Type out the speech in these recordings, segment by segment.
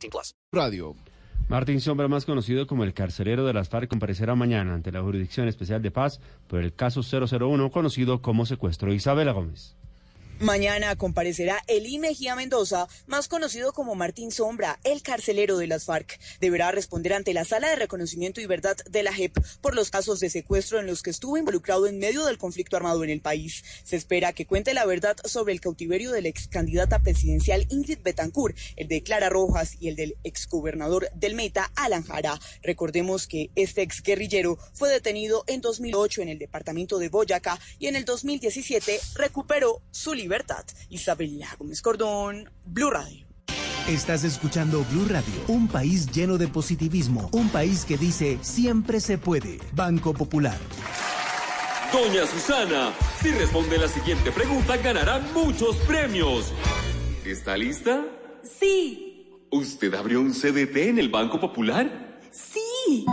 18 plus. Radio. Martín Sombra, más conocido como el carcelero de las FARC, comparecerá mañana ante la Jurisdicción Especial de Paz por el caso 001, conocido como secuestro de Isabela Gómez. Mañana comparecerá Elí Mejía Mendoza, más conocido como Martín Sombra, el carcelero de las FARC. Deberá responder ante la Sala de Reconocimiento y Verdad de la JEP por los casos de secuestro en los que estuvo involucrado en medio del conflicto armado en el país. Se espera que cuente la verdad sobre el cautiverio de la ex candidata presidencial Ingrid Betancourt, el de Clara Rojas y el del exgobernador del Meta, Alan Jara. Recordemos que este ex guerrillero fue detenido en 2008 en el departamento de Boyacá y en el 2017 recuperó su libertad. Isabela Gómez Cordón, Blue Radio. Estás escuchando Blue Radio, un país lleno de positivismo, un país que dice siempre se puede. Banco Popular. Doña Susana, si responde la siguiente pregunta ganará muchos premios. ¿Está lista? Sí. ¿Usted abrió un CDT en el Banco Popular? Sí.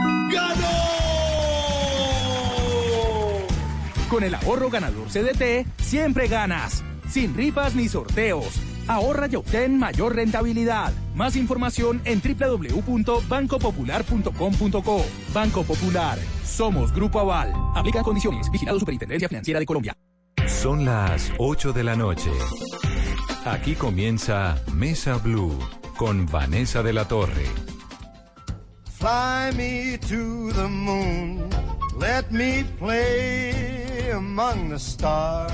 Con el ahorro ganador CDT, siempre ganas. Sin rifas ni sorteos. Ahorra y obtén mayor rentabilidad. Más información en www.bancopopular.com.co. Banco Popular. Somos Grupo Aval. Aplica condiciones. Vigilado Superintendencia Financiera de Colombia. Son las 8 de la noche. Aquí comienza Mesa Blue con Vanessa de la Torre. Fly me to the moon. Let me play among the stars.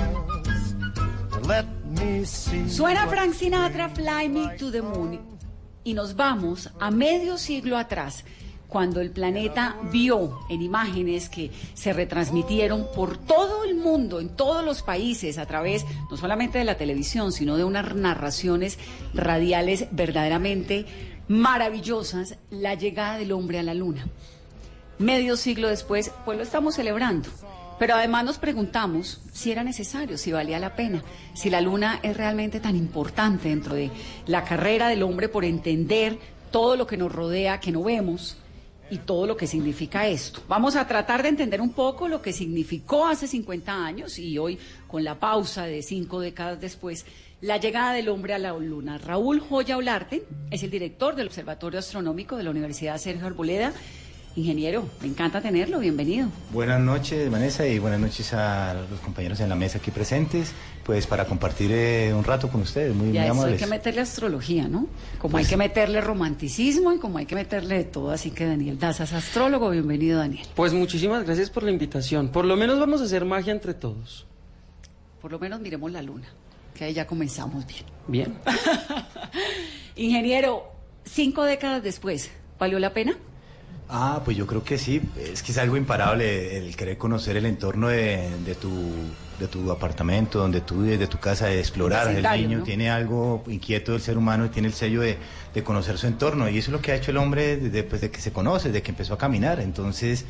Suena Frank Sinatra, Fly Me to the Moon. Y nos vamos a medio siglo atrás, cuando el planeta vio en imágenes que se retransmitieron por todo el mundo, en todos los países, a través no solamente de la televisión, sino de unas narraciones radiales verdaderamente maravillosas, la llegada del hombre a la luna. Medio siglo después, pues lo estamos celebrando. Pero además nos preguntamos si era necesario, si valía la pena, si la luna es realmente tan importante dentro de la carrera del hombre por entender todo lo que nos rodea, que no vemos, y todo lo que significa esto. Vamos a tratar de entender un poco lo que significó hace 50 años y hoy, con la pausa de cinco décadas después, la llegada del hombre a la luna. Raúl Joya Olarte es el director del Observatorio Astronómico de la Universidad Sergio Arboleda. Ingeniero, me encanta tenerlo, bienvenido. Buenas noches, Vanessa, y buenas noches a los compañeros en la mesa aquí presentes, pues para compartir eh, un rato con ustedes, muy, Y a muy eso hay amables. que meterle astrología, ¿no? Como Pues- hay que meterle romanticismo y como hay que meterle de todo. Así que Daniel Daza es astrólogo, bienvenido Daniel. Pues muchísimas gracias por la invitación. Por lo menos vamos a hacer magia entre todos. Por lo menos miremos la luna, que ahí ya comenzamos bien. Bien. Ingeniero, cinco décadas después, ¿valió la pena? Ah, pues yo creo que sí, es que es algo imparable el querer conocer el entorno de, de tu, de tu apartamento, donde tú vives, de tu casa, de explorar. El niño ¿no? tiene algo inquieto del ser humano y tiene el sello de, de conocer su entorno. Y eso es lo que ha hecho el hombre desde pues, de que se conoce, desde que empezó a caminar. Entonces,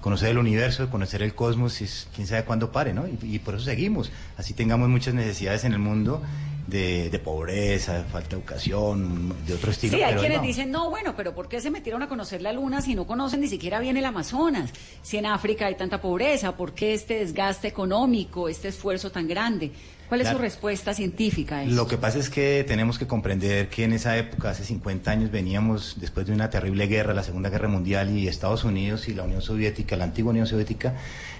conocer el universo, conocer el cosmos, es, quién sabe cuándo pare, ¿no? Y, y por eso seguimos. Así tengamos muchas necesidades en el mundo de, de pobreza, de falta de educación, de otro estilo. sí, hay quienes no. dicen, no, bueno, pero ¿por qué se metieron a conocer la luna si no conocen ni siquiera bien el Amazonas? Si en África hay tanta pobreza, ¿por qué este desgaste económico, este esfuerzo tan grande? ¿Cuál es su respuesta científica a eso? Lo que pasa es que tenemos que comprender que en esa época, hace 50 años, veníamos después de una terrible guerra, la Segunda Guerra Mundial, y Estados Unidos y la Unión Soviética, la antigua Unión Soviética,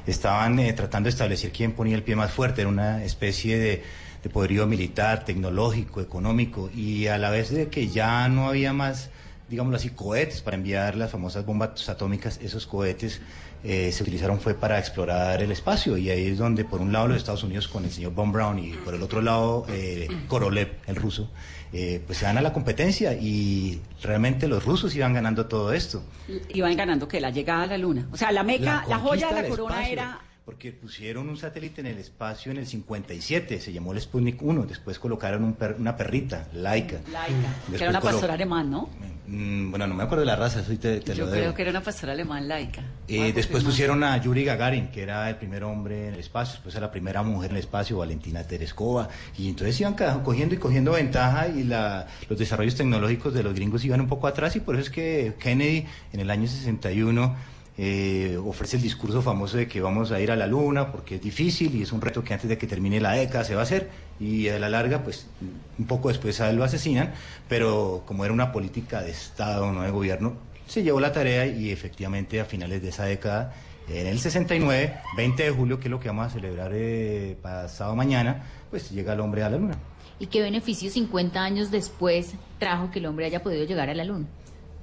estaban eh, tratando de establecer quién ponía el pie más fuerte. Era una especie de, de poderío militar, tecnológico, económico, y a la vez de que ya no había más, digámoslo así, cohetes para enviar las famosas bombas atómicas, esos cohetes eh, se utilizaron fue para explorar el espacio y ahí es donde por un lado los Estados Unidos con el señor Von Braun y por el otro lado eh, Korolev, el ruso, eh, pues se dan a la competencia y realmente los rusos iban ganando todo esto. Iban ganando que la llegada a la luna. O sea, la meca, la, joya de la corona espacio, era Porque pusieron un satélite en el espacio en el 57, se llamó el Sputnik 1, después colocaron un per- una perrita, Laika. Laica, que era una pastora alemán, ¿no? Mm, bueno, no me acuerdo de la raza, eso te, te Yo lo creo debo. que era una pastora alemán laica. Eh, después pusieron a Yuri Gagarin, que era el primer hombre en el espacio, después a la primera mujer en el espacio, Valentina Tereskova, y entonces iban cogiendo y cogiendo ventaja y la- los desarrollos tecnológicos de los gringos iban un poco atrás y por eso es que Kennedy en el año 61 eh, ofrece el discurso famoso de que vamos a ir a la luna porque es difícil y es un reto que antes de que termine la década se va a hacer y a la larga pues un poco después lo asesinan, pero como era una política de Estado, no de gobierno, se llevó la tarea y efectivamente a finales de esa década, en el 69, 20 de julio, que es lo que vamos a celebrar eh, pasado mañana, pues llega el hombre a la luna. ¿Y qué beneficio 50 años después trajo que el hombre haya podido llegar a la luna?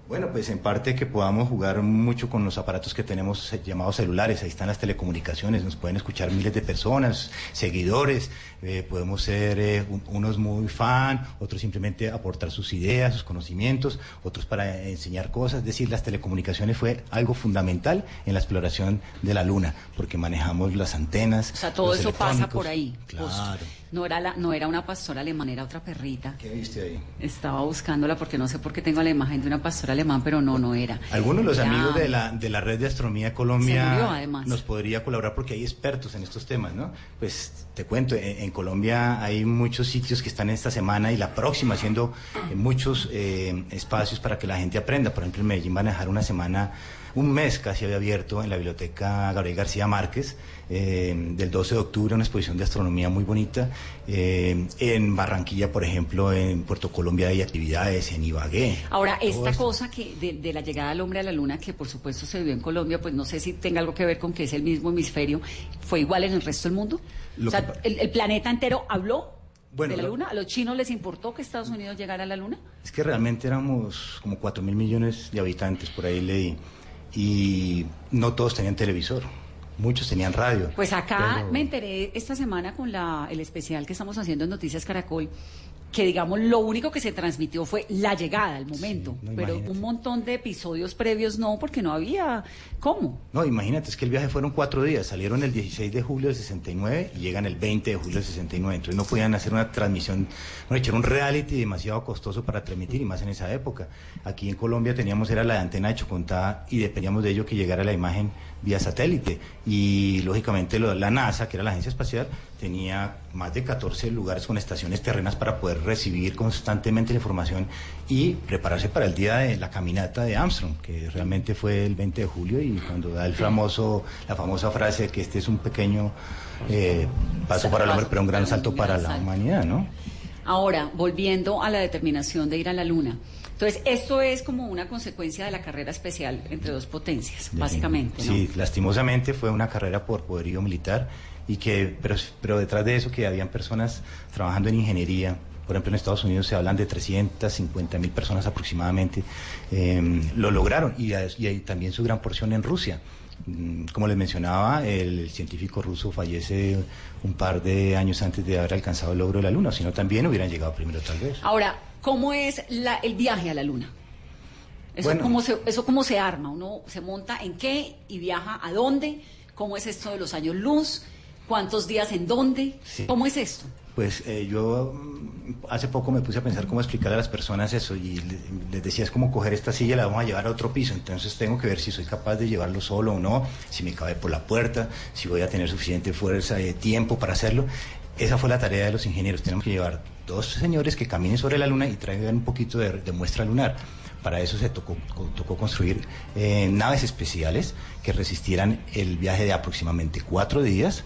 Bueno, pues en parte que podamos jugar mucho con los aparatos que tenemos eh, llamados celulares, ahí están las telecomunicaciones, nos pueden escuchar miles de personas, seguidores, eh, podemos ser eh, un- unos muy fan, otros simplemente aportar sus ideas, sus conocimientos, otros para enseñar cosas, es decir, las telecomunicaciones fue algo fundamental en la exploración de la luna, porque manejamos las antenas. O sea, todo los eso pasa por ahí. Claro. No era, la, no era una pastora alemana, era otra perrita. ¿Qué viste ahí? Estaba buscándola porque no sé por qué tengo la imagen de una pastora alemán, pero no, no era. Algunos de los Era- amigos de la, de la red de astronomía Colombia murió, además. nos podría colaborar porque hay expertos en estos temas, ¿no? Pues te cuento, en, en Colombia hay muchos sitios que están esta semana y la próxima haciendo eh, muchos eh, espacios para que la gente aprenda. Por ejemplo, en Medellín van a dejar una semana, un mes casi había abierto en la biblioteca Gabriel García Márquez, eh, del 12 de octubre, una exposición de astronomía muy bonita. Eh, en Barranquilla, por ejemplo, en Puerto Colombia hay actividades, en Ibagué. Ahora, esta cosa que de, de la llegada del hombre a la luna, que por supuesto se vivió en Colombia, pues no sé si tenga algo que ver con que es el mismo hemisferio, ¿fue igual en el resto del mundo? Lo o sea, que el, el planeta entero habló Bueno, de la luna. ¿A los chinos les importó que Estados Unidos llegara a la luna? Es que realmente éramos como 4 mil millones de habitantes, por ahí leí, y no todos tenían televisor, muchos tenían radio. Pues acá Pero- me enteré esta semana con la, el especial que estamos haciendo en Noticias Caracol, que digamos lo único que se transmitió fue la llegada, el momento, no, pero un montón de episodios previos no, porque no había cómo. No, imagínate, es que el viaje fueron cuatro días, salieron el 16 de julio del 69 y llegan el 20 de julio del 69, entonces no podían hacer una transmisión, no era un reality demasiado costoso para transmitir y más en esa época. Aquí en Colombia teníamos, era la antena de Chocontá y dependíamos de ello que llegara la imagen vía satélite y lógicamente lo- la NASA, que era la agencia espacial, tenía más de 14 lugares con estaciones terrenas para poder recibir constantemente la información y prepararse para el día de la caminata de Armstrong, que realmente fue el 20 de julio y cuando da el famoso, la famosa frase que este es un pequeño eh, paso para el hombre, pero un gran salto para la humanidad, ¿no? Ahora, volviendo a la determinación de ir a la luna. Entonces, esto es como una consecuencia de la carrera especial entre dos potencias, básicamente, ¿no? Sí, lastimosamente fue una carrera por poderío militar y que, pero, pero detrás de eso que habían personas trabajando en ingeniería. Por ejemplo, en Estados Unidos se hablan de 350 mil personas aproximadamente. eh, lo lograron y, y también su gran porción en Rusia. Mm, Como les mencionaba, el científico ruso fallece un par de años antes de haber alcanzado el logro de la Luna, si no también hubieran llegado primero tal vez. Ahora, ¿cómo es la- el viaje a la luna? ¿Eso, Bueno. cómo se, ¿Eso cómo se arma? ¿Uno se monta en qué y viaja a dónde? ¿Cómo es esto de los años luz? ¿Cuántos días en dónde? Sí. ¿Cómo es esto? Pues eh, yo mm, hace poco me puse a pensar cómo explicarle a las personas eso y le- les decía es como coger esta silla y la vamos a llevar a otro piso, entonces tengo que ver si soy capaz de llevarlo solo o no, si me cabe por la puerta, si voy a tener suficiente fuerza y tiempo para hacerlo. Esa fue la tarea de los ingenieros, tenemos que llevar dos señores que caminen sobre la luna y traigan un poquito de, muestra lunar. Para eso se tocó, co- tocó construir eh, naves especiales que resistieran el viaje de aproximadamente cuatro días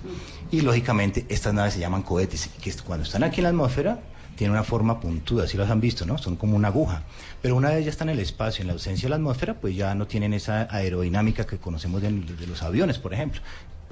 y lógicamente estas naves se llaman cohetes que cuando están aquí en la atmósfera tienen una forma puntuda, si las han visto, ¿no? Son como una aguja. Pero una vez ya están en el espacio, en la ausencia de la atmósfera, pues ya no tienen esa aerodinámica que conocemos de los aviones, por ejemplo.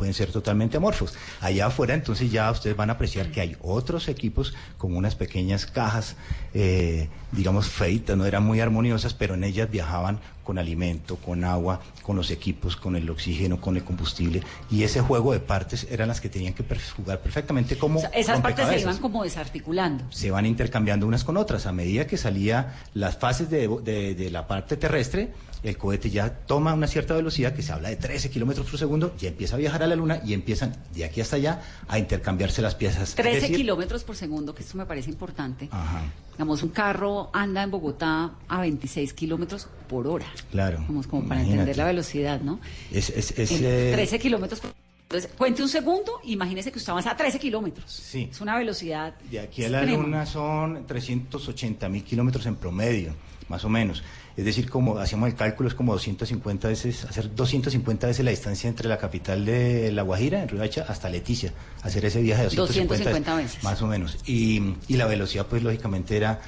Pueden ser totalmente amorfos. Allá afuera, entonces ya ustedes van a apreciar que hay otros equipos con unas pequeñas cajas, eh, digamos, feitas, no eran muy armoniosas, pero en ellas viajaban con alimento, con agua, con los equipos, con el oxígeno, con el combustible. Y ese juego de partes eran las que tenían que jugar perfectamente como O sea, esas partes se iban como desarticulando. se van intercambiando unas con otras. A medida que salía las fases de, de- de la parte terrestre, el cohete ya toma una cierta velocidad, que se habla de 13 kilómetros por segundo, ya empieza a viajar a la luna y empiezan de aquí hasta allá a intercambiarse las piezas. Es 13 decir, kilómetros por segundo, que esto me parece importante. Ajá, Digamos, un carro anda en Bogotá a 26 kilómetros por hora. claro. Como, como para Imagínate. entender la velocidad, ¿no? Es, es, es, En eh, 13 kilómetros por Entonces, cuente un segundo, imagínese que usted avanza a 13 kilómetros. Sí. Es una velocidad. De aquí a la extrema. luna son 380 mil kilómetros en promedio, más o menos. Es decir, como hacíamos el cálculo, es como 250 veces, hacer 250 veces la distancia entre la capital de La Guajira, en Riohacha, hasta Leticia. Hacer ese viaje de 250, 250 veces. Más o menos. Y, y la velocidad, pues lógicamente era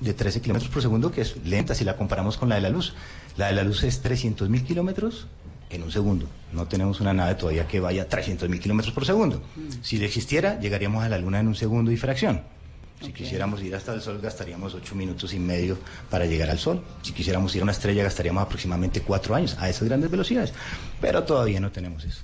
de 13 kilómetros por segundo, que es lenta si la comparamos con la de la luz. La de la luz es 300 mil kilómetros en un segundo. No tenemos una nave todavía que vaya a 300 mil kilómetros por segundo. Si existiera, llegaríamos a la Luna en un segundo y fracción. Si quisiéramos ir hasta el Sol, gastaríamos ocho minutos y medio para llegar al Sol. Si quisiéramos ir a una estrella, gastaríamos aproximadamente cuatro años a esas grandes velocidades. Pero todavía no tenemos eso.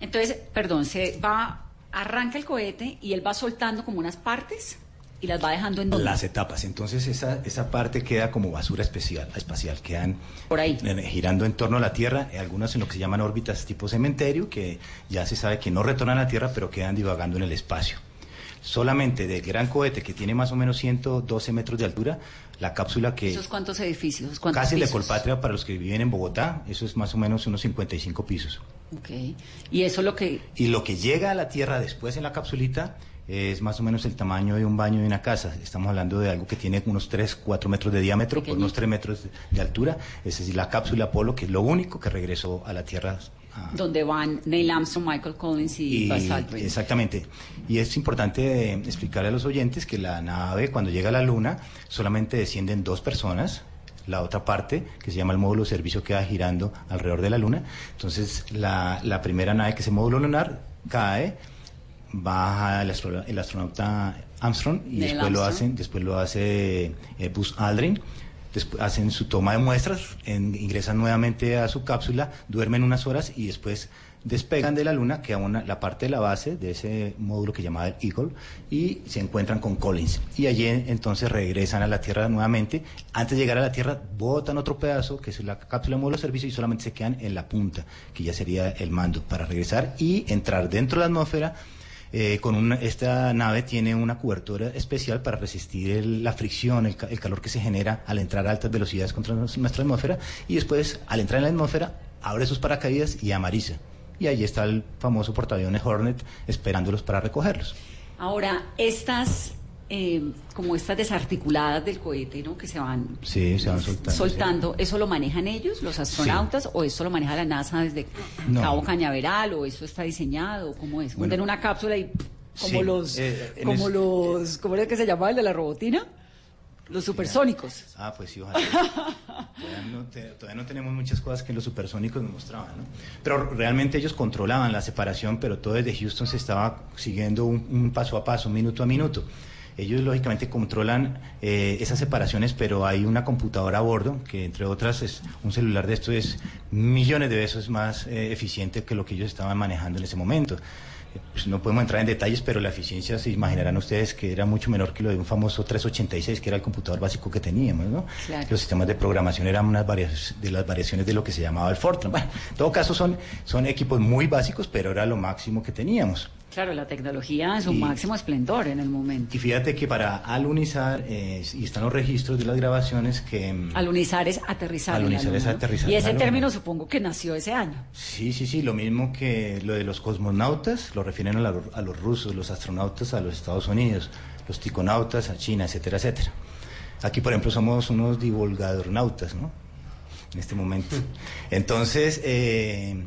Entonces, perdón, se va, arranca el cohete y él va soltando como unas partes y las va dejando en donde. Las etapas. Entonces esa, esa parte queda como basura especial, espacial. Quedan Por ahí. girando en torno a la Tierra, eh, algunas en lo que se llaman órbitas tipo cementerio, que ya se sabe que no retornan a la Tierra, pero quedan divagando en el espacio. Solamente del gran cohete que tiene más o menos 112 metros de altura, la cápsula que... ¿Esos cuántos edificios? ¿Cuántos Casi de pisos? Colpatria para los que viven en Bogotá, eso es más o menos unos 55 pisos. Ok. Y eso es lo que. Y lo que llega a la Tierra después en la capsulita es más o menos el tamaño de un baño de una casa. Estamos hablando de algo que tiene unos 3, 4 metros de diámetro por unos 3 metros de altura. Es decir, la cápsula Apolo, que es lo único que regresó a la Tierra. ah, Donde van Neil Armstrong, Michael Collins y, y- Buzz Aldrin. exactamente. Y es importante eh, explicarle a los oyentes que la nave, cuando llega a la Luna, solamente descienden dos personas. La otra parte, que se llama el módulo de servicio, queda girando alrededor de la Luna. Entonces, la, la primera nave, que es el módulo lunar, cae, baja el, astro- el astronauta Armstrong y después lo, hacen, después lo hace eh, Buzz Aldrin. Después hacen su toma de muestras, en- ingresan nuevamente a su cápsula, duermen unas horas y después despegan de la Luna, que a una, la parte de la base de ese módulo que llamaba el Eagle, y se encuentran con Collins. Y allí entonces regresan a la Tierra nuevamente. Antes de llegar a la Tierra, botan otro pedazo, que es la cápsula de módulo de servicio, y solamente se quedan en la punta, que ya sería el mando, para regresar y entrar dentro de la atmósfera eh, con esta nave tiene una cobertura especial para resistir la fricción, el, ca- el calor que se genera al entrar a altas velocidades contra nuestra atmósfera y después al entrar en la atmósfera abre sus paracaídas y amariza. Y ahí está el famoso portaaviones Hornet esperándolos para recogerlos. Ahora, estas, eh, como estas desarticuladas del cohete, ¿no? Que se van Sí, se van soltando. sí. soltando, ¿eso lo manejan ellos, los astronautas, o eso lo maneja la NASA desde No. Cabo Cañaveral, o eso está diseñado? ¿Cómo es? Bueno. Una cápsula y pff, como Sí, los, eh, como es- los, ¿cómo era que se llamaba el de la robotina? Los supersónicos. Ah, pues sí, ojalá. todavía, no, te- todavía no tenemos muchas cosas que los supersónicos nos mostraban, ¿no? Pero realmente ellos controlaban la separación, pero todo desde Houston se estaba siguiendo un, un paso a paso, un minuto a minuto. Ellos lógicamente controlan eh, esas separaciones, pero hay una computadora a bordo, que entre otras es un celular de esto es millones de veces más eh, eficiente que lo que ellos estaban manejando en ese momento. Pues no podemos entrar en detalles, pero la eficiencia se imaginarán ustedes que era mucho menor que lo de un famoso 386, que era el computador básico que teníamos, ¿no? Claro. Los sistemas de programación eran unas varias, de las variaciones de lo que se llamaba el Fortran. Bueno, en todo caso son, son equipos muy básicos, pero era lo máximo que teníamos. Claro, la tecnología en su Y- máximo esplendor en el momento. Y fíjate que para alunizar, eh, y están los registros de las grabaciones que... mm, Alunizar es aterrizar. Alunizar es aterrizar Y ese término supongo que nació ese año. Sí, sí, sí, lo mismo que lo de los cosmonautas, lo refieren a, la- a los rusos, los astronautas a los Estados Unidos, los ticonautas a China, etcétera, etcétera. Aquí, por ejemplo, somos unos divulgadornautas, ¿no? En este momento. Entonces, eh,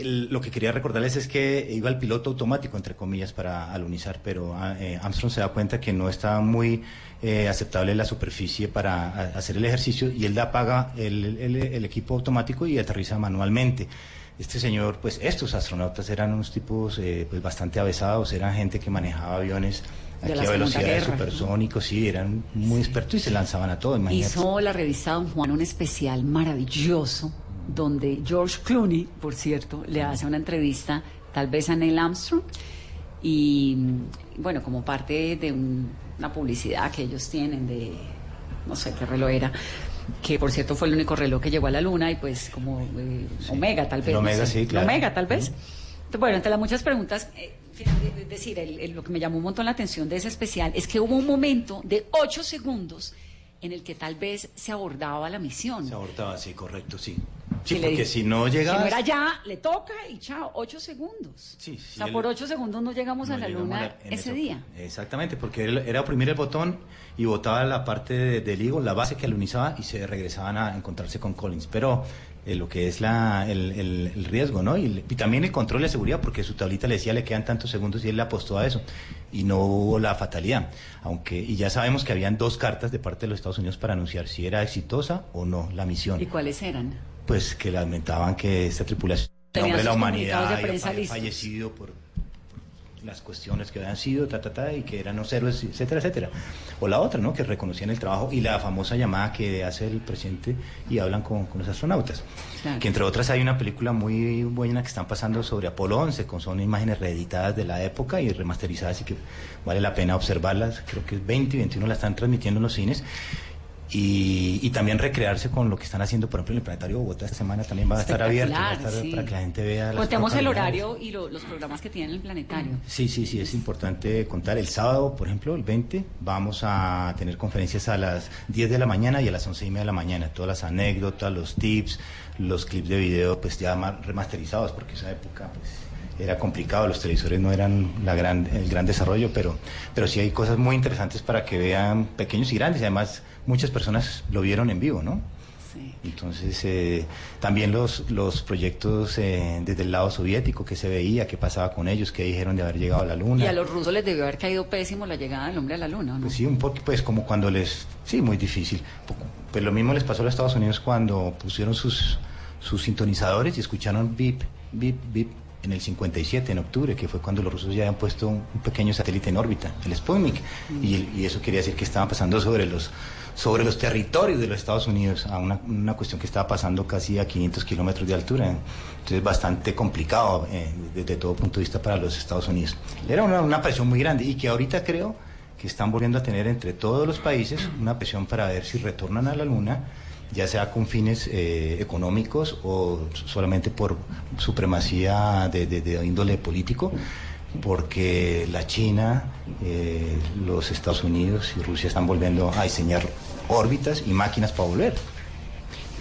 el- lo que quería recordarles es que iba el piloto automático, entre comillas, para alunizar, pero ah, eh, Armstrong se da cuenta que no estaba muy eh, aceptable la superficie para a- hacer el ejercicio y él da apaga el, el- el equipo automático y aterriza manualmente. Este señor, pues estos astronautas eran unos tipos eh, pues bastante avesados, eran gente que manejaba aviones aquí a velocidades supersónicos, sí, eran muy expertos y se lanzaban a todo, imagínate. Hizo la revista Don Juan un especial maravilloso donde George Clooney, por cierto, le hace una entrevista tal vez a Neil Armstrong y mm, bueno, como parte de un- una publicidad que ellos tienen de no sé qué reloj era, que por cierto fue el único reloj que llegó a la luna y pues como eh, Omega tal vez. El no Omega, sé. sí, claro. Omega tal vez. Bueno, entre las muchas preguntas, eh, es decir, el- el- lo que me llamó un montón la atención de ese especial es que hubo un momento de ocho segundos en el que tal vez se abordaba la misión. Se abortaba, sí, correcto, sí. Sí, porque si no llegaba... Si no era ya, le toca y chao, ocho segundos. Sí, o sea, por ocho segundos no llegamos a la llegamos luna a la- en ese día. Exactamente, porque él era oprimir el botón y botaba la parte de- del higo, la base que alunizaba y se regresaban a encontrarse con Collins. Pero eh, lo que es la, el, el- el riesgo, ¿no? Y, y también el control de seguridad, porque su tablita le decía le quedan tantos segundos y él le apostó a eso. Y no hubo la fatalidad. Aunque, y ya sabemos que habían dos cartas de parte de los Estados Unidos para anunciar si era exitosa o no la misión. ¿Y cuáles eran? Pues que lamentaban que esta tripulación, en nombre de la humanidad, de había fallecido por las cuestiones que habían sido, ta, ta, ta, y que eran los héroes, etcétera, etcétera. O la otra, ¿no? Que reconocían el trabajo y la famosa llamada que hace el presidente y hablan con, con los astronautas. Que entre otras hay una película muy buena que están pasando sobre Apolo 11, con son imágenes reeditadas de la época y remasterizadas y que vale la pena observarlas. Creo que es 20 y 21 la están transmitiendo en los cines. Y, y también recrearse con lo que están haciendo, por ejemplo, en el Planetario Bogotá esta semana también va a estar abierto va a estar sí. para que la gente vea Contemos el horario y lo- los programas que tiene el planetario. Sí, sí, sí, es importante contar. El sábado, por ejemplo, el 20, vamos a tener conferencias a las 10 de la mañana y a las 11 y media de la mañana. Todas las anécdotas, los tips, los clips de video, pues ya remasterizados, porque esa época, pues era complicado, los televisores no eran la gran, el gran desarrollo, pero, pero sí hay cosas muy interesantes para que vean pequeños y grandes. Además, muchas personas lo vieron en vivo, ¿no? Entonces, eh, también los, los proyectos eh, desde el lado soviético, que se veía, qué pasaba con ellos, qué dijeron de haber llegado a la Luna. Y a los rusos les debió haber caído pésimo la llegada del hombre a la luna, ¿no? Pues sí, un poco, pues como cuando les... Sí, muy difícil. Pues lo mismo les pasó a los Estados Unidos cuando pusieron sus, sus sintonizadores y escucharon bip, bip, bip en el 57, en octubre, que fue cuando los rusos ya habían puesto un, pequeño satélite en órbita, el Sputnik. Y, el- y eso quería decir que estaban pasando sobre los sobre los territorios de los Estados Unidos, a una, una cuestión que estaba pasando casi a 500 kilómetros de altura. Entonces, bastante complicado eh, desde todo punto de vista para los Estados Unidos. Era una, una presión muy grande y que ahorita creo que están volviendo a tener entre todos los países una presión para ver si retornan a la Luna, ya sea con fines eh, económicos o solamente por supremacía de, de- de índole político, porque la China, eh, los Estados Unidos y Rusia están volviendo a diseñar órbitas y máquinas para volver.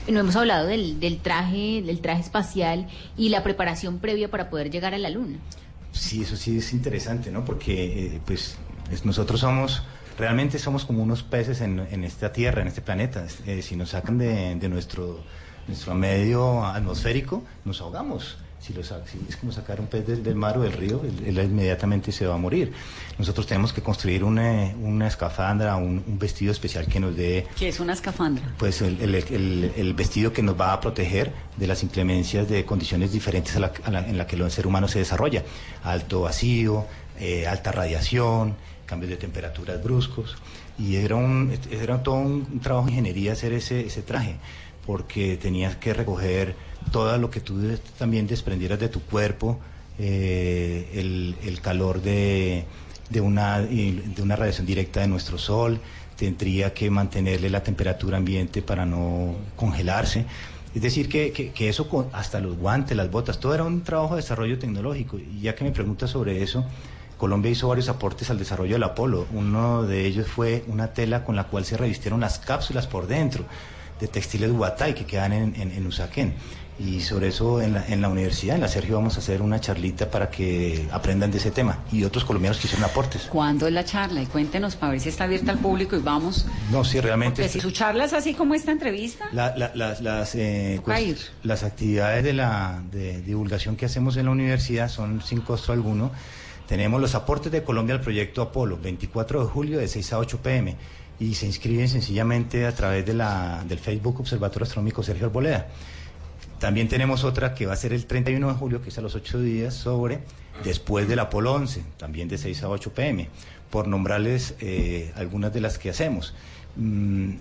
No hemos hablado del, del traje, del traje espacial y la preparación previa para poder llegar a la luna. Sí, eso sí es interesante, ¿no? Porque eh, pues es- nosotros somos, realmente somos como unos peces en, en esta tierra, en este planeta. Eh, si nos sacan de, de nuestro, nuestro medio atmosférico, nos ahogamos. Si lo si es como sacar un pez del, del mar o del río, él, él inmediatamente se va a morir. Nosotros tenemos que construir una, una escafandra, un, un vestido especial que nos dé Que es una escafandra. pues el, el- el- el vestido que nos va a proteger de las inclemencias de condiciones diferentes a la, a la- en la que el ser humano se desarrolla. Alto vacío, eh, alta radiación, cambios de temperaturas bruscos. Y era, un, era todo un trabajo de ingeniería hacer ese, ese traje, porque tenías que recoger todo lo que tú también desprendieras de tu cuerpo, eh, el, calor de, de, una, de una radiación directa de nuestro sol, tendría que mantenerle la temperatura ambiente para no congelarse. Es decir, que, que- eso, hasta los guantes, las botas, todo era un trabajo de desarrollo tecnológico. Y ya que me preguntas sobre eso, Colombia hizo varios aportes al desarrollo del Apolo. Uno de ellos fue una tela con la cual se revistieron las cápsulas por dentro de textiles Guatay que quedan en, en, en Usaquén. Y sobre eso en la, en la universidad, en la Sergio, vamos a hacer una charlita para que aprendan de ese tema. Y otros colombianos que hicieron aportes. ¿Cuándo es la charla? Y cuéntenos para ver si está abierta al público y vamos. No, sí, realmente... Porque si su charla es así como esta entrevista, La- la- las, eh, pues, las actividades de, la, de divulgación que hacemos en la universidad son sin costo alguno. Tenemos los aportes de Colombia al proyecto Apolo, 24 de julio de 6 a 8 pm. Y se inscriben sencillamente a través de la, del Facebook Observatorio Astronómico Sergio Arboleda. También tenemos otra que va a ser el 31 de julio, que es a los 8 días, sobre después del Apolo 11, también de 6 a 8 pm, por nombrarles eh, algunas de las que hacemos. Mm,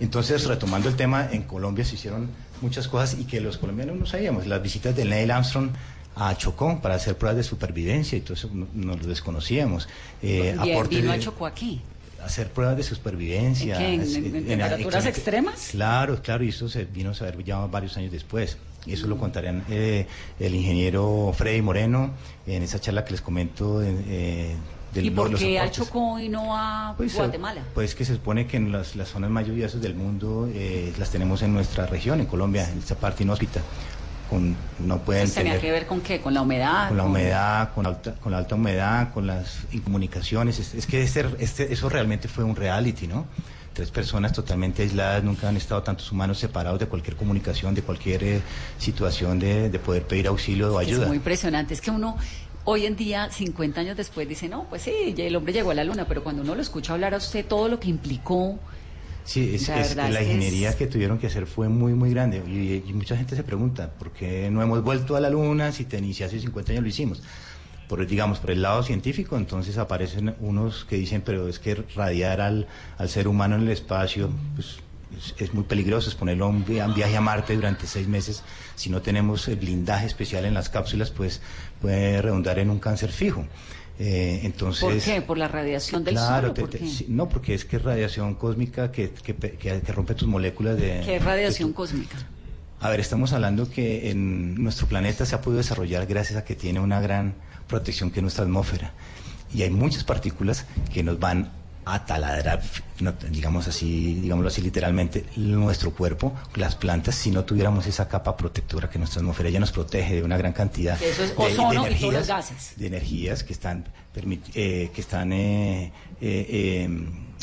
entonces, retomando el tema, en Colombia se hicieron muchas cosas y que los colombianos no sabíamos. Las visitas de Neil Armstrong a Chocó para hacer pruebas de supervivencia y todo eso no, no lo desconocíamos. Eh, y él vino a de- Chocó aquí. Hacer pruebas de supervivencia. ¿En? ¿En- en- en temperaturas extremas? Claro, claro, y eso se vino a saber ya varios años después. Y eso lo contarían eh, el ingeniero Freddy Moreno en esa charla que les comento. eh, del- ¿Y por qué al. Chocó y no a Pues, eh, Guatemala? Pues que se supone que en las, las zonas más lluviosas del mundo eh, las tenemos en nuestra región, en Colombia, en esta parte inhóspita. Con, no pueden Entonces, tenía tener- que ver con qué, con la humedad. con la humedad, con la alta, con la alta humedad, con las incomunicaciones. Es, es que este, este- eso realmente fue un reality, ¿no? Tres personas totalmente aisladas, nunca han estado tantos humanos separados de cualquier comunicación, de cualquier eh, situación de, de poder pedir auxilio o Es ayuda. muy impresionante. Es que uno hoy en día, 50 años después, dice, no, pues sí, el hombre llegó a la luna, pero cuando uno lo escucha hablar a usted, todo lo que implicó, Sí, es, La es- que ingeniería es- que tuvieron que hacer fue muy, muy grande. Y, y mucha gente se pregunta, ¿por qué no hemos vuelto a la Luna si te inicié hace 50 años lo hicimos? Por, digamos, por el lado científico, entonces aparecen unos que dicen, pero es que radiar al, al ser humano en el espacio pues, es, es muy peligroso, es ponerlo a un, vi- a un viaje a Marte durante seis meses. Si no tenemos el blindaje especial en las cápsulas, pues puede redundar en un cáncer fijo. Eh, entonces, ¿por qué? ¿Por la radiación del Claro, sol? te- no, porque es que es radiación cósmica que, que, pe- que- que rompe tus moléculas de... ¿Qué es radiación cósmica? A ver, estamos hablando que en nuestro planeta se ha podido desarrollar gracias a que tiene una gran protección que es nuestra atmósfera. Y hay muchas partículas que nos van a taladrar, digamos así, digámoslo así literalmente, nuestro cuerpo, las plantas, si no tuviéramos esa capa protectora que nuestra atmósfera ya nos protege de una gran cantidad Que eso es de- de ozono y todos los energías, gases. de energías que están eh, que están eh, eh, eh,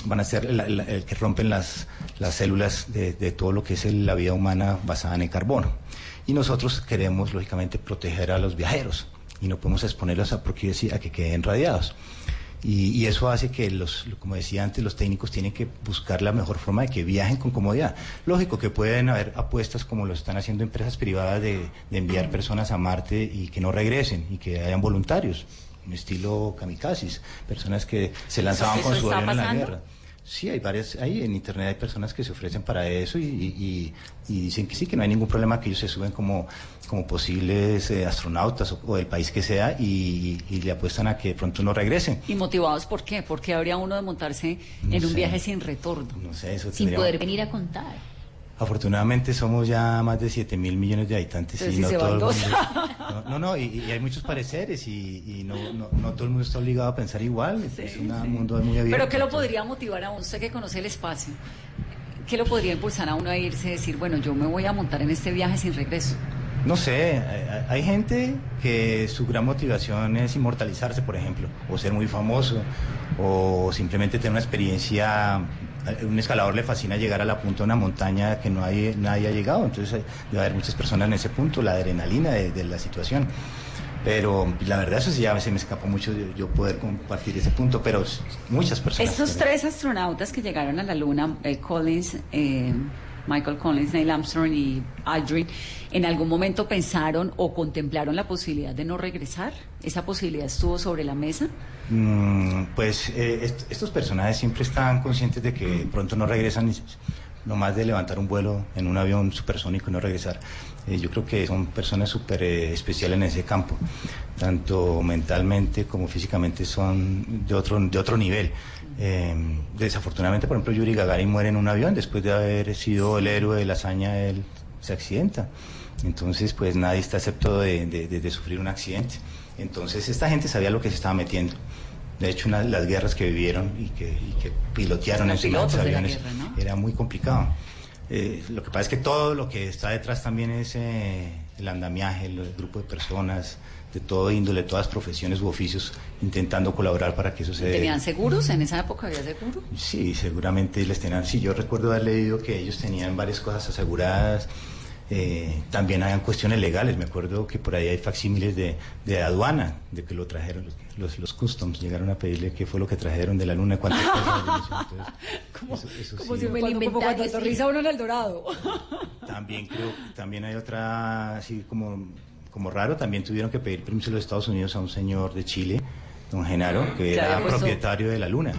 van a ser la- la- el que rompen las, las células de, de todo lo que es el- la vida humana basada en el carbono. Y nosotros queremos, lógicamente, proteger a los viajeros y no podemos exponerlos a, porque sí, a que queden radiados. Y, y eso hace que, los, como decía antes, los técnicos tienen que buscar la mejor forma de que viajen con comodidad. Lógico que pueden haber apuestas como lo están haciendo empresas privadas de, de enviar personas a Marte y que no regresen y que hayan voluntarios, un estilo kamikazes, personas que se lanzaban ¿Eso con su avión en la guerra. Sí, hay varias, ahí en internet hay personas que se ofrecen para eso y, y- y dicen que sí, que no hay ningún problema, que ellos se suben como, como posibles eh, astronautas o, o del país que sea y, y le apuestan a que de pronto no regresen. ¿Y motivados por qué? ¿Por qué habría uno de montarse No en un viaje sin retorno? No sé, eso sin tendríamos- poder venir a contar. Afortunadamente somos ya más de 7 mil millones de habitantes y si no se todo el mundo- no, no, no, y, y hay muchos pareceres y, y no, no, no todo el mundo está obligado a pensar igual. es un mundo muy abierto. ¿Pero qué lo podría motivar a usted que conoce el espacio? ¿Qué lo podría impulsar a uno a irse y decir, bueno, yo me voy a montar en este viaje sin regreso? No sé, hay, hay gente que su gran motivación es inmortalizarse, por ejemplo, o ser muy famoso, o simplemente tener una experiencia. A un escalador le fascina llegar a la punta de una montaña que no hay, nadie ha llegado, entonces hay- debe haber muchas personas en ese punto, la adrenalina de, de la situación. Pero la verdad, eso sí ya se me escapó mucho yo, poder compartir ese punto, pero muchas personas. Estos tres astronautas que llegaron a la Luna, eh, Collins, eh, Michael Collins, Neil Armstrong y Aldrin, ¿en algún momento pensaron o contemplaron la posibilidad de no regresar? ¿Esa posibilidad estuvo sobre la mesa? Mm, pues eh, est- estos personajes siempre están conscientes de que pronto no regresan, y no más de levantar un vuelo en un avión supersónico y no regresar. Eh, yo creo que son personas súper eh, especiales en ese campo, tanto mentalmente como físicamente son de otro, de otro nivel. Eh, desafortunadamente, por ejemplo, Yuri Gagarin muere en un avión después de haber sido el héroe de la hazaña, él se accidenta. Entonces, pues nadie está excepto de, de- de- de sufrir un accidente. Entonces, esta gente sabía lo que se estaba metiendo. De hecho, una las guerras que vivieron y que, y que pilotearon los de la aviones guerra, ¿no? era muy complicado. Eh, lo que pasa es que todo lo que está detrás también es eh, el andamiaje, el, grupo de personas de todo índole, todas profesiones u oficios, intentando colaborar para que eso se dé. ¿Tenían seguros? ¿En esa época había seguro? Sí, seguramente les tenían. Sí, yo recuerdo haber leído que ellos tenían varias cosas aseguradas. eh, también habían cuestiones legales. Me acuerdo que por ahí hay facsímiles de, de aduana, de que lo trajeron. Los, los customs llegaron a pedirle qué fue lo que trajeron de la luna, cuántas cosas. Entonces, eso- eso Como sí. si cuando sí. uno en el Dorado. También creo, también hay otra, así como, como raro, también tuvieron que pedir permiso de los Estados Unidos a un señor de Chile, don Genaro, que era propietario de la luna.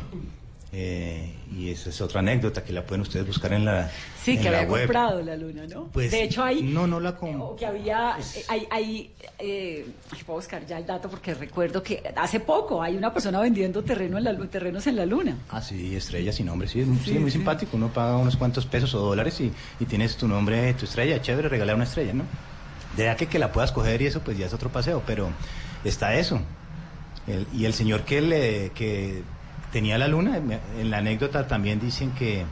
Eh, y esa es otra anécdota que la pueden ustedes buscar en la Sí, en que la había web. comprado la luna, ¿no? Pues, de hecho, hay. No, no la com- o que había. eh, hay. hay eh, puedo buscar ya el dato porque recuerdo que hace poco hay una persona vendiendo terreno en la, terrenos en la luna. Ah, sí, estrella sin nombre, sí, es muy, Sí, sí, muy simpático. Uno paga unos cuantos pesos o dólares y, y tienes tu nombre, tu estrella, chévere, regalar una estrella, ¿no? De que, que la puedas coger y eso, pues ya es otro paseo, pero está eso. El- y el señor que, le, que tenía la luna, en la anécdota también dicen que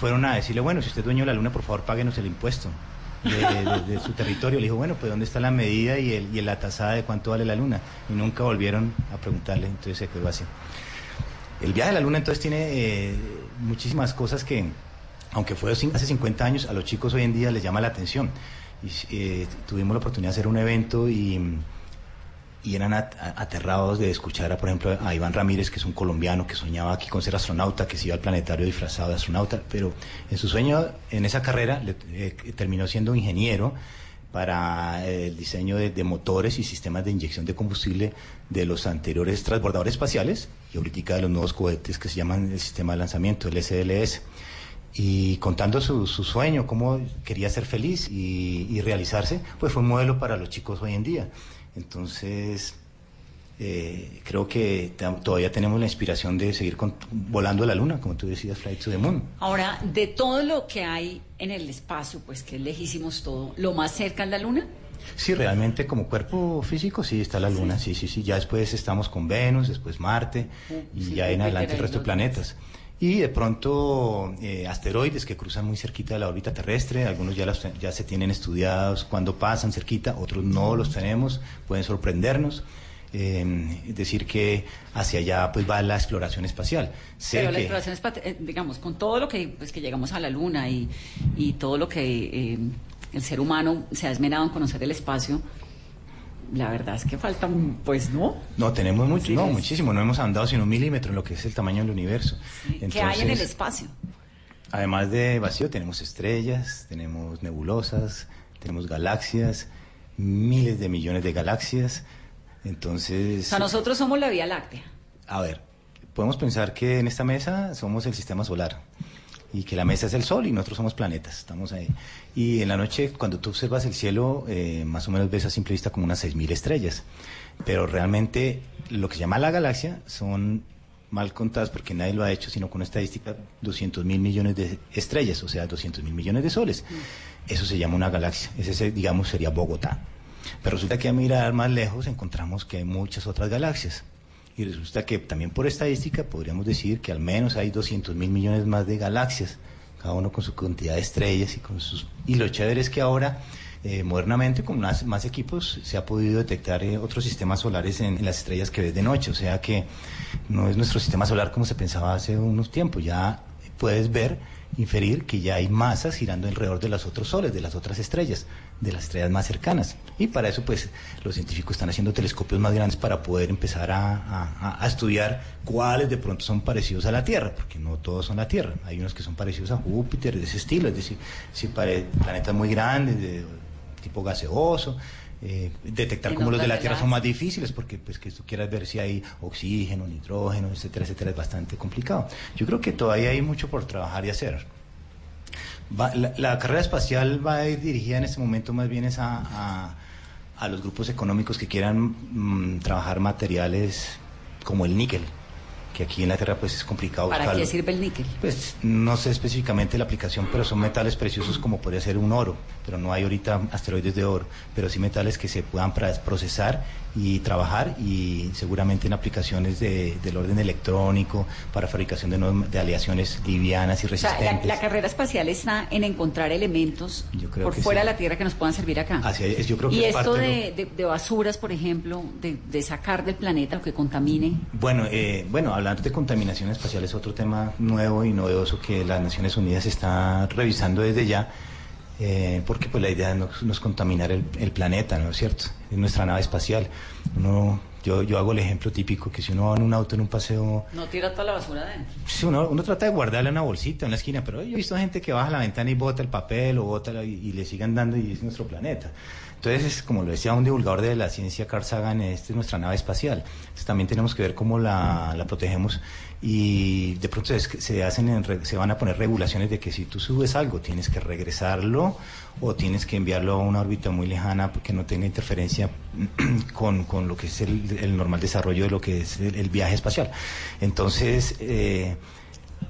fueron a decirle, bueno, si usted es dueño de la luna, por favor, páguenos el impuesto de, de- de su territorio. Le dijo, bueno, pues ¿dónde está la medida y, el, y la tasada de cuánto vale la luna? Y nunca volvieron a preguntarle, entonces se quedó así. El viaje a la luna entonces tiene eh, muchísimas cosas que, aunque fue hace 50 años, a los chicos hoy en día les llama la atención. Eh, tuvimos la oportunidad de hacer un evento y, y eran at- aterrados de escuchar, a, por ejemplo, a Iván Ramírez, que es un colombiano que soñaba aquí con ser astronauta, que se iba al planetario disfrazado de astronauta, pero en su sueño, en esa carrera, le- eh, terminó siendo ingeniero para eh, el diseño de, de motores y sistemas de inyección de combustible de los anteriores transbordadores espaciales y ahorita de los nuevos cohetes que se llaman el sistema de lanzamiento, el SLS. Y contando su, su sueño, cómo quería ser feliz y, y realizarse, pues fue un modelo para los chicos hoy en día. Entonces, eh, creo que todavía tenemos la inspiración de seguir con- volando a la luna, como tú decías, Flight to the Moon. Ahora, de todo lo que hay en el espacio, pues que lejísimos todo, ¿lo más cerca es la luna? Sí, realmente como cuerpo físico sí está la Luna, sí, sí, sí. Ya después estamos con Venus, después Marte y sí, ya en adelante el y resto de planetas. Y de pronto eh, asteroides que cruzan muy cerquita de la órbita terrestre, algunos ya, los ya se tienen estudiados cuando pasan cerquita, otros no los tenemos, pueden sorprendernos. Eh, decir, que hacia allá pues va la exploración espacial. Sé Pero la que- exploración espacial, eh, digamos, con todo lo que, pues, que llegamos a la luna y, y todo lo que eh, el ser humano se ha esmerado en conocer el espacio, la verdad es que falta, pues, ¿no? No, tenemos mucho, Sí, no, muchísimo, no hemos andado sino un milímetro en lo que es el tamaño del universo. ¿Qué hay en el espacio? Además de vacío, tenemos estrellas, tenemos nebulosas, tenemos galaxias, miles de millones de galaxias. O Entonces, sea, nosotros somos la Vía Láctea. a ver, podemos pensar que en esta mesa somos el sistema solar y que la mesa es el sol y nosotros somos planetas, estamos ahí. Y en la noche, cuando tú observas el cielo, eh, más o menos ves a simple vista como unas 6.000 estrellas. Pero realmente lo que se llama la galaxia son mal contadas porque nadie lo ha hecho, sino con una estadística 200 mil millones de estrellas, o sea, 200 mil millones de soles. Eso se llama una galaxia. Ese, se- digamos, sería Bogotá. Pero resulta que a mirar más lejos encontramos que hay muchas otras galaxias. Y resulta que también por estadística podríamos decir que al menos hay 200 mil millones más de galaxias, cada uno con su cantidad de estrellas y con sus... Y lo chévere es que ahora, eh, modernamente, con más, más equipos, se ha podido detectar eh, otros sistemas solares en, en las estrellas que ves de noche. O sea que no es nuestro sistema solar como se pensaba hace unos tiempos. Ya puedes ver, inferir que ya hay masas girando alrededor de los otros soles, de las otras estrellas, de las estrellas más cercanas. Y para eso, pues, los científicos están haciendo telescopios más grandes para poder empezar a, a- estudiar cuáles de pronto son parecidos a la Tierra, porque no todos son la Tierra. Hay unos que son parecidos a Júpiter, de ese estilo, es decir, si planetas muy grandes, de tipo gaseoso. Eh, detectar En cómo los de la Tierra son más difíciles, porque pues que tú quieras ver si hay oxígeno, nitrógeno, etcétera, etcétera, es bastante complicado. Yo creo que todavía hay mucho por trabajar y hacer. Va- la, la carrera espacial va a ir dirigida en este momento más bien es a, a- a los grupos económicos que quieran mm, trabajar materiales como el níquel, que aquí en la Tierra pues es complicado ¿Para buscarlo. qué sirve el níquel? Pues no sé específicamente la aplicación, pero son metales preciosos como podría ser un oro, pero no hay ahorita asteroides de oro, pero sí metales que se puedan procesar y trabajar y seguramente en aplicaciones de- del orden electrónico para fabricación de, nuevas- de aleaciones livianas y O sea, la, resistentes. la carrera espacial está en encontrar elementos por fuera sí. de la Tierra que nos puedan servir acá. Así es, yo creo que y es esto parte de, de- de basuras, por ejemplo, de, de sacar del planeta lo que contamine. Bueno, eh, bueno, hablando de contaminación espacial es otro tema nuevo y novedoso que las Naciones Unidas está revisando desde ya, eh, porque pues la idea no, no es contaminar el, el planeta, ¿no es cierto? Es nuestra nave espacial. Uno, yo, yo hago el ejemplo típico que si uno va en un auto en un paseo No tira toda la basura adentro. Sí, uno, uno trata de guardarle en una bolsita en la esquina, pero yo he visto gente que baja la ventana y bota el papel o bota y, y le sigan dando y es nuestro planeta. Entonces, es como lo decía un divulgador de la ciencia, Carl Sagan, esta es nuestra nave espacial. Entonces, también tenemos que ver cómo la, la protegemos y de pronto se hacen en se van a poner regulaciones de que si tú subes algo tienes que regresarlo o tienes que enviarlo a una órbita muy lejana que no tenga interferencia con, con lo que es el, el normal desarrollo de lo que es el, el viaje espacial. Entonces, eh,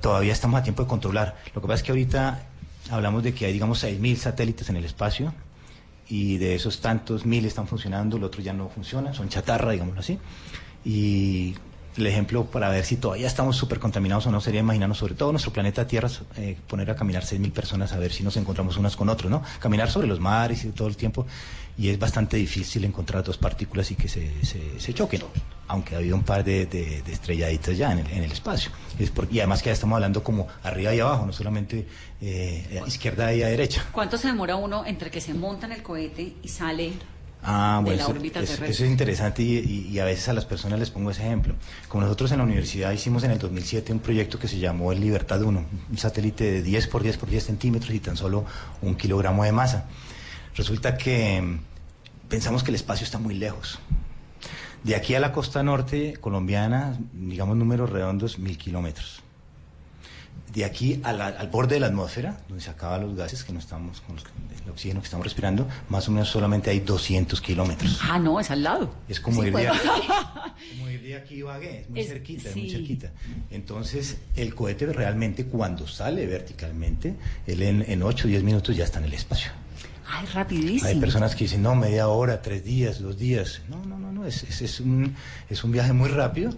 todavía estamos a tiempo de controlar. Lo que pasa es que ahorita hablamos de que hay, digamos, 6.000 satélites en el espacio y de esos tantos mil están funcionando, el otro ya no funciona, son chatarra, digámoslo así. Y el ejemplo para ver si todavía estamos súper contaminados o no sería imaginarnos sobre todo nuestro planeta Tierra, eh, poner a caminar 6.000 personas a ver si nos encontramos unas con otros, ¿no? Caminar sobre los mares y todo el tiempo y es bastante difícil encontrar dos partículas y que se, se, choquen, aunque ha habido un par de, de- estrelladitas ya en el, en el espacio. Es por- y además que ya estamos hablando como arriba y abajo, no solamente eh, izquierda y a derecha. ¿Cuánto se demora uno entre que se monta el cohete y sale Ah, bueno, eso, es interesante y, y- y a veces a las personas les pongo ese ejemplo. Como nosotros en la universidad hicimos en el 2007 un proyecto que se llamó el Libertad 1, un satélite de 10 por 10 por 10 centímetros y tan solo un kilogramo de masa. Resulta que mm, pensamos que el espacio está muy lejos. De aquí a la costa norte colombiana, digamos números redondos, mil kilómetros. De aquí la- al borde de la atmósfera, donde se acaban los gases que no estamos, con los el oxígeno que estamos respirando, más o menos solamente hay 200 kilómetros. Ah, no, es al lado. Es como Sí, ir de aquí, como ir de aquí a Ibagué, es muy Es- cerquita, es muy cerquita. Entonces, el cohete realmente cuando sale verticalmente, él en, en 8 o 10 minutos ya está en el espacio. Rapidísimo. Hay personas que dicen, no, media hora, tres días, dos días. No, no, no, no, es, es, es un, es un viaje muy rápido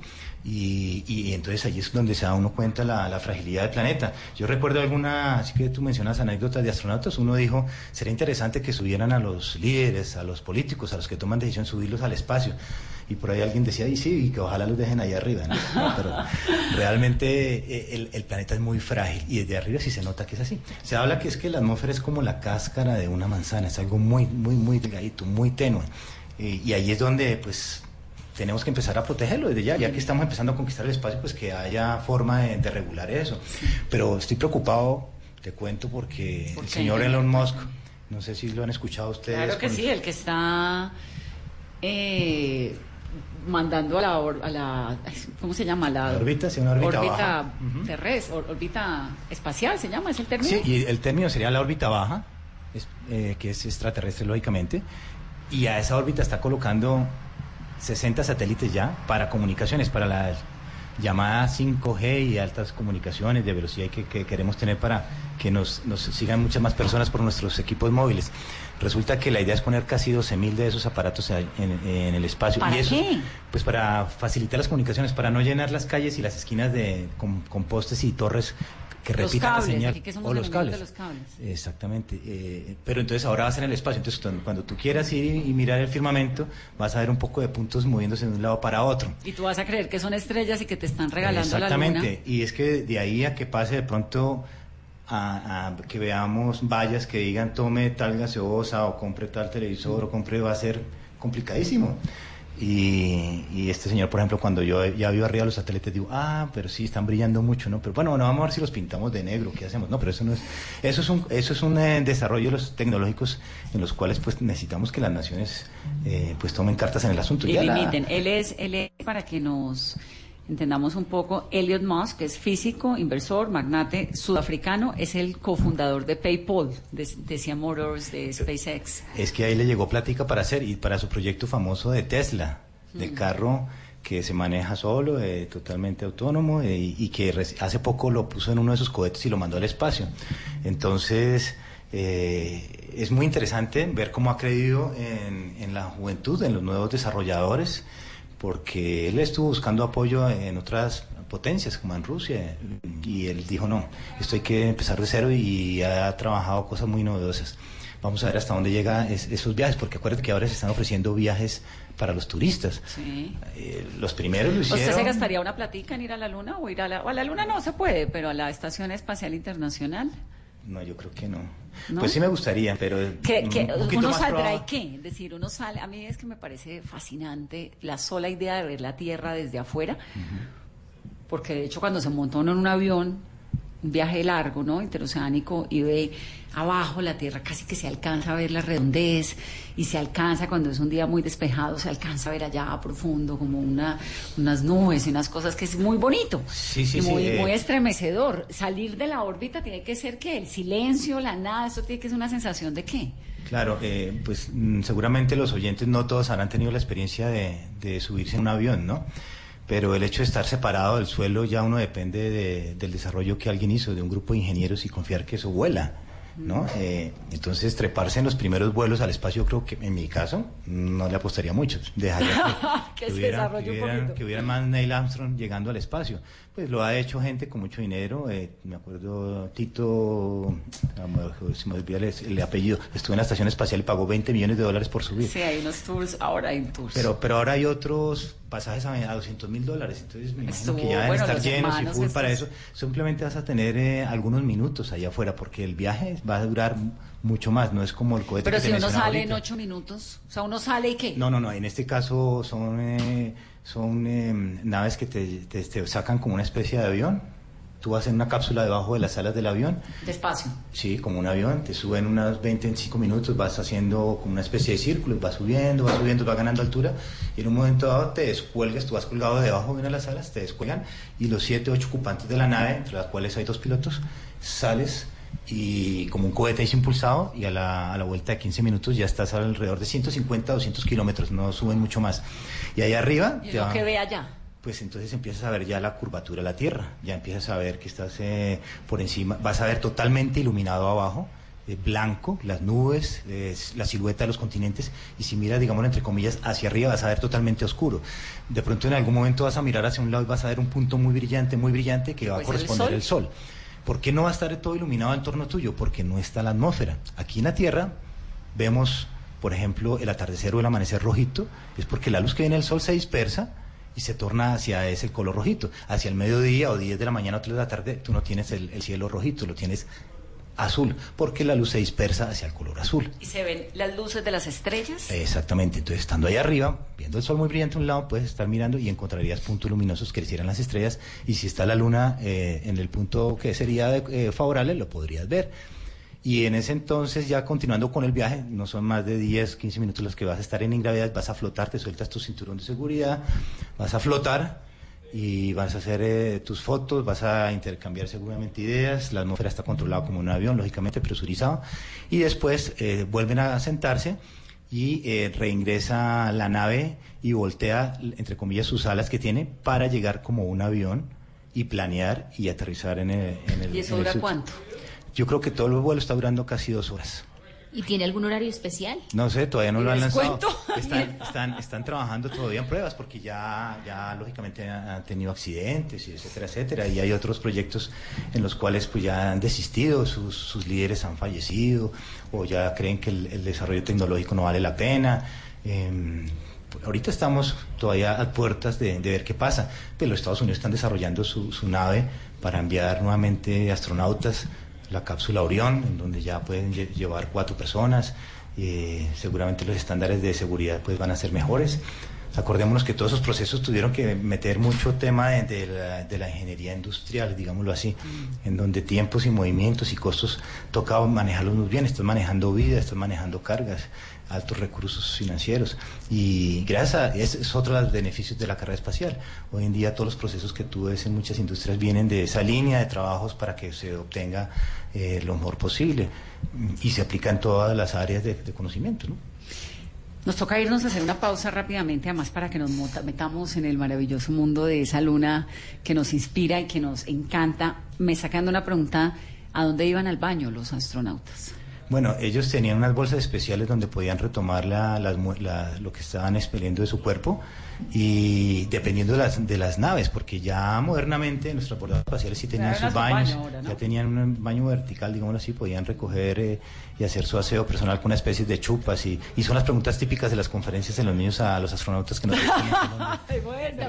y, y entonces allí es donde se da uno cuenta la, la fragilidad del planeta. Yo recuerdo alguna, así que tú mencionas anécdotas de astronautas, uno dijo, sería interesante que subieran a los líderes, a los políticos, a los que toman decisión, subirlos al espacio. Y por ahí alguien decía, y sí, y que ojalá los dejen ahí arriba. ¿no? Pero realmente eh, el, el planeta es muy frágil y desde arriba sí se nota que es así. Se habla que es que la atmósfera es como la cáscara de una manzana, es algo muy, muy, muy delgadito, muy tenue. Eh, y ahí es donde, pues, tenemos que empezar a protegerlo desde ya, ya que estamos empezando a conquistar el espacio, pues que haya forma de, de regular eso. Pero estoy preocupado, te cuento, porque ¿Por el señor Elon Musk, no sé si lo han escuchado ustedes. Claro que sí, el que está eh, mandando a la, or- a la ¿cómo se llama? La, La órbita, sí, una órbita baja. terrestre, or- órbita espacial se llama, es el término. Sí, y el término sería la órbita baja, es- eh, que es extraterrestre lógicamente, y a esa órbita está colocando 60 satélites ya para comunicaciones, para la llamada 5G y altas comunicaciones de velocidad que, que queremos tener para que nos, nos sigan muchas más personas por nuestros equipos móviles. Resulta que la idea es poner casi 12.000 de esos aparatos en, en- en el espacio. ¿Para y eso, qué? Pues para facilitar las comunicaciones, para no llenar las calles y las esquinas de, con, con postes y torres que Los repitan cables, la señal. aquí que somos o los de cables. los cables. Exactamente. eh, pero entonces ahora va a ser en el espacio. Entonces cuando- cuando tú quieras ir y mirar el firmamento, vas a ver un poco de puntos moviéndose de un lado para otro. Y tú vas a creer que son estrellas y que te están regalando la luna. Exactamente. Y es que de ahí a que pase de pronto a, a que veamos vallas que digan tome tal gaseosa o compre tal televisor o compre va a ser complicadísimo. Y, y este señor, por ejemplo, cuando yo ya vio arriba los satélites, digo, ah, pero sí, están brillando mucho, ¿no? Pero bueno, bueno, vamos a ver si los pintamos de negro, ¿qué hacemos? No, pero eso no es, eso es un, eso es un eh, desarrollo de los tecnológicos en los cuales pues necesitamos que las naciones eh, pues tomen cartas en el asunto. Y Ya la- limiten. Él es, él es, para que nos entendamos un poco, Elliot Musk, que es físico, inversor, magnate sudafricano, es el cofundador de PayPal, de, de Cia Motors, de SpaceX. Es que ahí le llegó plática para hacer y para su proyecto famoso de Tesla, de Mm. carro que se maneja solo, eh, totalmente autónomo eh, y, que hace poco lo puso en uno de sus cohetes y lo mandó al espacio. Entonces, eh, es muy interesante ver cómo ha creído en, en la juventud, en los nuevos desarrolladores, porque él estuvo buscando apoyo en otras potencias, como en Rusia, y él dijo, no, esto hay que empezar de cero y ha trabajado cosas muy novedosas. Vamos a ver hasta dónde llega es- esos viajes, porque acuérdate que ahora se están ofreciendo viajes para los turistas. Sí. Eh, los primeros lo hicieron... ¿Usted se gastaría una platica en ir a la luna o ir a la, o a la luna no se puede, pero a la Estación Espacial Internacional? No, yo creo que no. ¿No? Pues sí me gustaría, pero un uno saldrá y qué, es decir, uno sale, a mí es que me parece fascinante la sola idea de ver la Tierra desde afuera, porque de hecho cuando se monta uno en un avión, un viaje largo, ¿no? Interoceánico y ve abajo la Tierra, casi que se alcanza a ver la redondez y se alcanza cuando es un día muy despejado, se alcanza a ver allá profundo como una, unas nubes y unas cosas que es muy bonito Sí, sí, y sí, muy, eh. muy estremecedor. Salir de la órbita tiene que ser que el silencio, la nada, eso tiene que ser una sensación de qué. Claro, eh, pues mm, seguramente los oyentes no todos habrán tenido la experiencia de, de subirse en un avión, ¿no? Pero el hecho de estar separado del suelo ya uno depende de- del desarrollo que alguien hizo, de un grupo de ingenieros y confiar que eso vuela, ¿no? Eh, entonces treparse en los primeros vuelos al espacio, creo que en mi caso no le apostaría mucho. Dejaría Que que, se hubiera, que poquito. que hubiera más Neil Armstrong llegando al espacio. Pues lo ha hecho gente con mucho dinero. eh, me acuerdo Tito, ah, me- olvida el, el apellido, estuvo en la estación espacial y pagó 20 millones de dólares por subir. Sí, hay unos tours, ahora hay tours. Pero, pero ahora hay otros pasajes a, a 200 mil dólares, entonces me imagino Estuvo, que ya deben bueno, estar llenos y full para eso. Simplemente vas a tener eh, algunos minutos allá afuera, porque el viaje va a durar mucho más, no es como el cohete Pero que si uno sale en ocho minutos, o sea, uno sale y qué. No, no, no, en este caso son, eh, son eh, naves que te, te- te sacan como una especie de avión. Tú vas en una cápsula debajo de las alas del avión Despacio. Sí, como un avión, te suben unos 20, 25 minutos, vas haciendo como una especie de círculo, vas subiendo, vas subiendo, vas ganando altura, y en un momento dado te descuelgas, tú vas colgado debajo de una de las alas, te descuelgan, y los 7, 8 ocupantes de la nave, entre las cuales hay dos pilotos, sales y como un cohete es impulsado, y a la, a la vuelta de 15 minutos ya estás alrededor de 150, 200 kilómetros, no suben mucho más. Y ahí arriba... Y lo va- que ve allá. pues entonces empiezas a ver ya la curvatura de la Tierra, ya empiezas a ver que estás eh, por encima, vas a ver totalmente iluminado abajo, eh, blanco, las nubes, eh, la silueta de los continentes, y si miras, digamos, entre comillas, hacia arriba vas a ver totalmente oscuro. De pronto en algún momento vas a mirar hacia un lado y vas a ver un punto muy brillante, muy brillante, que va a el corresponder sol? el Sol. ¿Por qué no va a estar todo iluminado en torno tuyo? Porque no está la atmósfera. Aquí en la Tierra vemos, por ejemplo, el atardecer o el amanecer rojito, es porque la luz que viene del Sol se dispersa y se torna hacia ese color rojito. Hacia el mediodía o 10 de la mañana o 3 de la tarde, tú no tienes el, el cielo rojito, lo tienes azul, porque la luz se dispersa hacia el color azul. Y se ven las luces de las estrellas. Exactamente, entonces estando ahí arriba, viendo el sol muy brillante a un lado, puedes estar mirando y encontrarías puntos luminosos que hicieran las estrellas y si está la luna eh, en el punto que sería de- eh, favorable, lo podrías ver. Y en ese entonces, ya continuando con el viaje, no son más de 10, 15 minutos los que vas a estar en ingravidad, vas a flotar, te sueltas tu cinturón de seguridad, vas a flotar y vas a hacer eh, tus fotos, vas a intercambiar seguramente ideas, la atmósfera está controlada como un avión, lógicamente presurizado, y después eh, vuelven a sentarse y eh, reingresa la nave y voltea, entre comillas, sus alas que tiene para llegar como un avión y planear y aterrizar en el... en el- ¿Y eso dura cuánto? Yo creo que todo el vuelo está durando casi dos horas. ¿Y tiene algún horario especial? No sé, todavía no ¿Y lo han lanzado. Están, están, están trabajando todavía en pruebas porque ya, ya lógicamente han tenido accidentes y etcétera, etcétera. Y hay otros proyectos en los cuales pues ya han desistido, sus, sus líderes han fallecido o ya creen que el, el desarrollo tecnológico no vale la pena. Em, ahorita estamos todavía a puertas de, de ver qué pasa, pero los Estados Unidos están desarrollando su, su nave para enviar nuevamente astronautas, la cápsula Orión, en donde ya pueden lle- llevar cuatro personas, eh, seguramente los estándares de seguridad pues van a ser mejores. Acordémonos que todos esos procesos tuvieron que meter mucho tema de, de la, de la ingeniería industrial, digámoslo así, en donde tiempos y movimientos y costos tocaba manejarlos muy bien. Estás manejando vida, estás manejando cargas, altos recursos financieros. Y gracias a ese es otro de los beneficios de la carrera espacial. Hoy en día todos los procesos que tú ves en muchas industrias vienen de esa línea de trabajos para que se obtenga eh, lo mejor posible y se aplica en todas las áreas de, conocimiento. ¿no? Nos toca irnos a hacer una pausa rápidamente, además para que nos metamos en el maravilloso mundo de esa luna que nos inspira y que nos encanta. Me sacando una pregunta, ¿a dónde iban al baño los astronautas? Bueno, ellos tenían unas bolsas especiales donde podían retomar la- mu- la- lo que estaban expeliendo de su cuerpo y dependiendo de las, de las naves, porque ya modernamente nuestros bordados espaciales sí tenían sus baños, baño ahora, ¿no? ya tenían un baño vertical, digámoslo así, podían recoger eh, y hacer su aseo personal con una especie de chupas y, y son las preguntas típicas de las conferencias de los niños a los astronautas que nos Ay, bueno,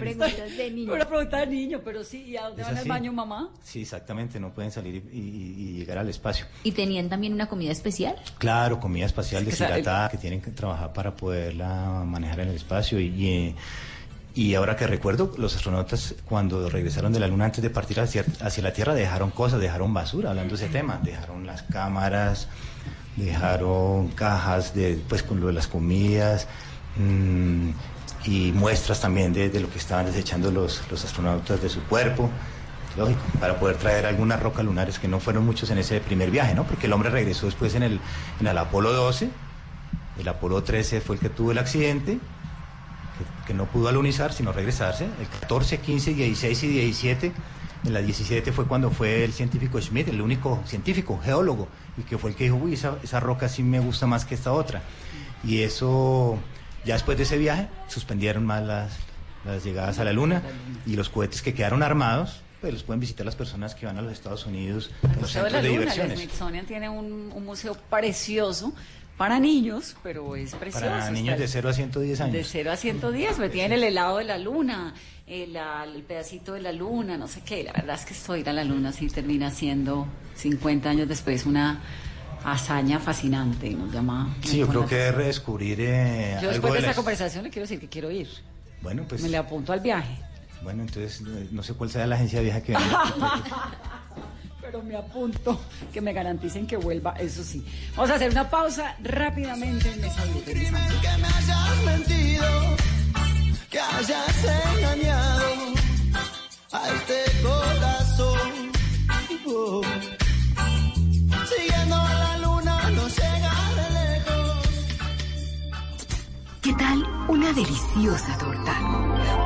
preguntas de niño. Una pregunta de niño, pero sí, ¿y a dónde van al baño, mamá? Sí, exactamente, no pueden salir y, y- y llegar al espacio. ¿Y tenían también una comida especial? Claro, comida espacial deshidratada que tienen que trabajar para poderla manejar en el espacio y, y, Y ahora que recuerdo, los astronautas cuando regresaron de la Luna antes de partir hacia, hacia la Tierra dejaron cosas, dejaron basura, hablando de ese tema, dejaron las cámaras, dejaron cajas de, pues, con lo de las comidas mm, y muestras también de, de lo que estaban desechando los, los astronautas de su cuerpo. Lógico, para poder traer algunas rocas lunares que no fueron muchos en ese primer viaje, ¿no? Porque el hombre regresó después en el, en el Apolo 12, el Apolo 13 fue el que tuvo el accidente, que, no pudo alunizar, sino regresarse. El 14, 15, 16 y 17. En la 17 fue cuando fue el científico Schmidt, el único científico, geólogo, y que fue el que dijo, uy, esa, esa roca sí me gusta más que esta otra. Y eso, ya después de ese viaje, suspendieron más las, las llegadas a la Luna y los cohetes que quedaron armados, pues los pueden visitar las personas que van a los Estados Unidos, a los Museo de la centros de Luna, el diversiones. Smithsonian tiene un, un museo precioso para niños, pero es precioso. Para niños de 0 a 110 años. De 0 a 110, me tienen el helado de la luna, el, el pedacito de la luna, no sé qué. La verdad es que esto ir a la luna sí termina siendo 50 años después una hazaña fascinante nos llama. Sí, yo creo que es redescubrir eh, Yo algo después de de esta la... conversación le quiero decir que quiero ir. Bueno, pues... Me le apunto al viaje. Bueno, entonces eh, no sé cuál sea la agencia de viaje que venga. Pero me apunto que me garanticen que vuelva, eso sí. Vamos a hacer una pausa rápidamente en. Regresamos. Que me hayas mentido, que hayas engañado a este corazón. Oh. Siguiendo a la luna, no llega de lejos. ¿Qué tal una deliciosa torta?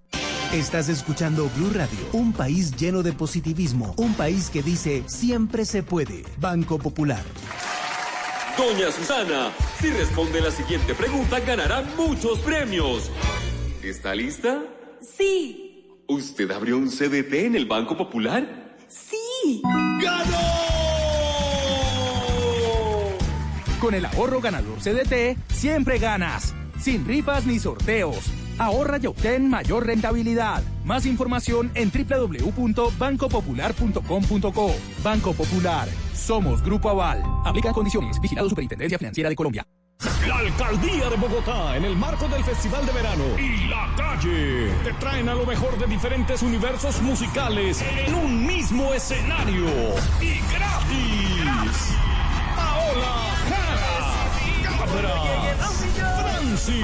Estás escuchando Blue Radio, un país lleno de positivismo, un país que dice siempre se puede. Banco Popular. Doña Susana, si responde la siguiente pregunta, ganará muchos premios. ¿Está lista? Sí. ¿Usted abrió un CDT en el Banco Popular? Sí. Con el ahorro ganador CDT, siempre ganas. Sin rifas ni sorteos. Ahorra y obtén mayor rentabilidad. Más información en www.bancopopular.com.co. Banco Popular. Somos Grupo Aval. Aplican condiciones. Vigilado Superintendencia Financiera de Colombia. La Alcaldía de Bogotá, en el marco del Festival de Verano y La Calle, te traen a lo mejor de diferentes universos musicales en un mismo escenario y gratis. Paola Jara, Cabra, Franci,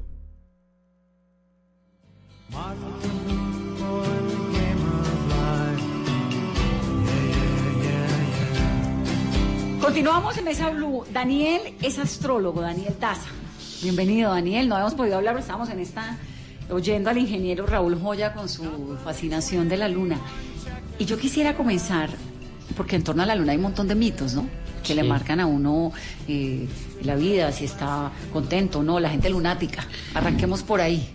Continuamos en Mesa Blue. Daniel es astrólogo, Daniel Daza. Bienvenido, Daniel. No habíamos podido hablar, pero estábamos en esta oyendo al ingeniero Raúl Joya con su fascinación de la luna. Y yo quisiera comenzar, porque en torno a la luna hay un montón de mitos, ¿no? Que le marcan a uno eh, la vida, si está contento o no, la gente lunática. Arranquemos por ahí.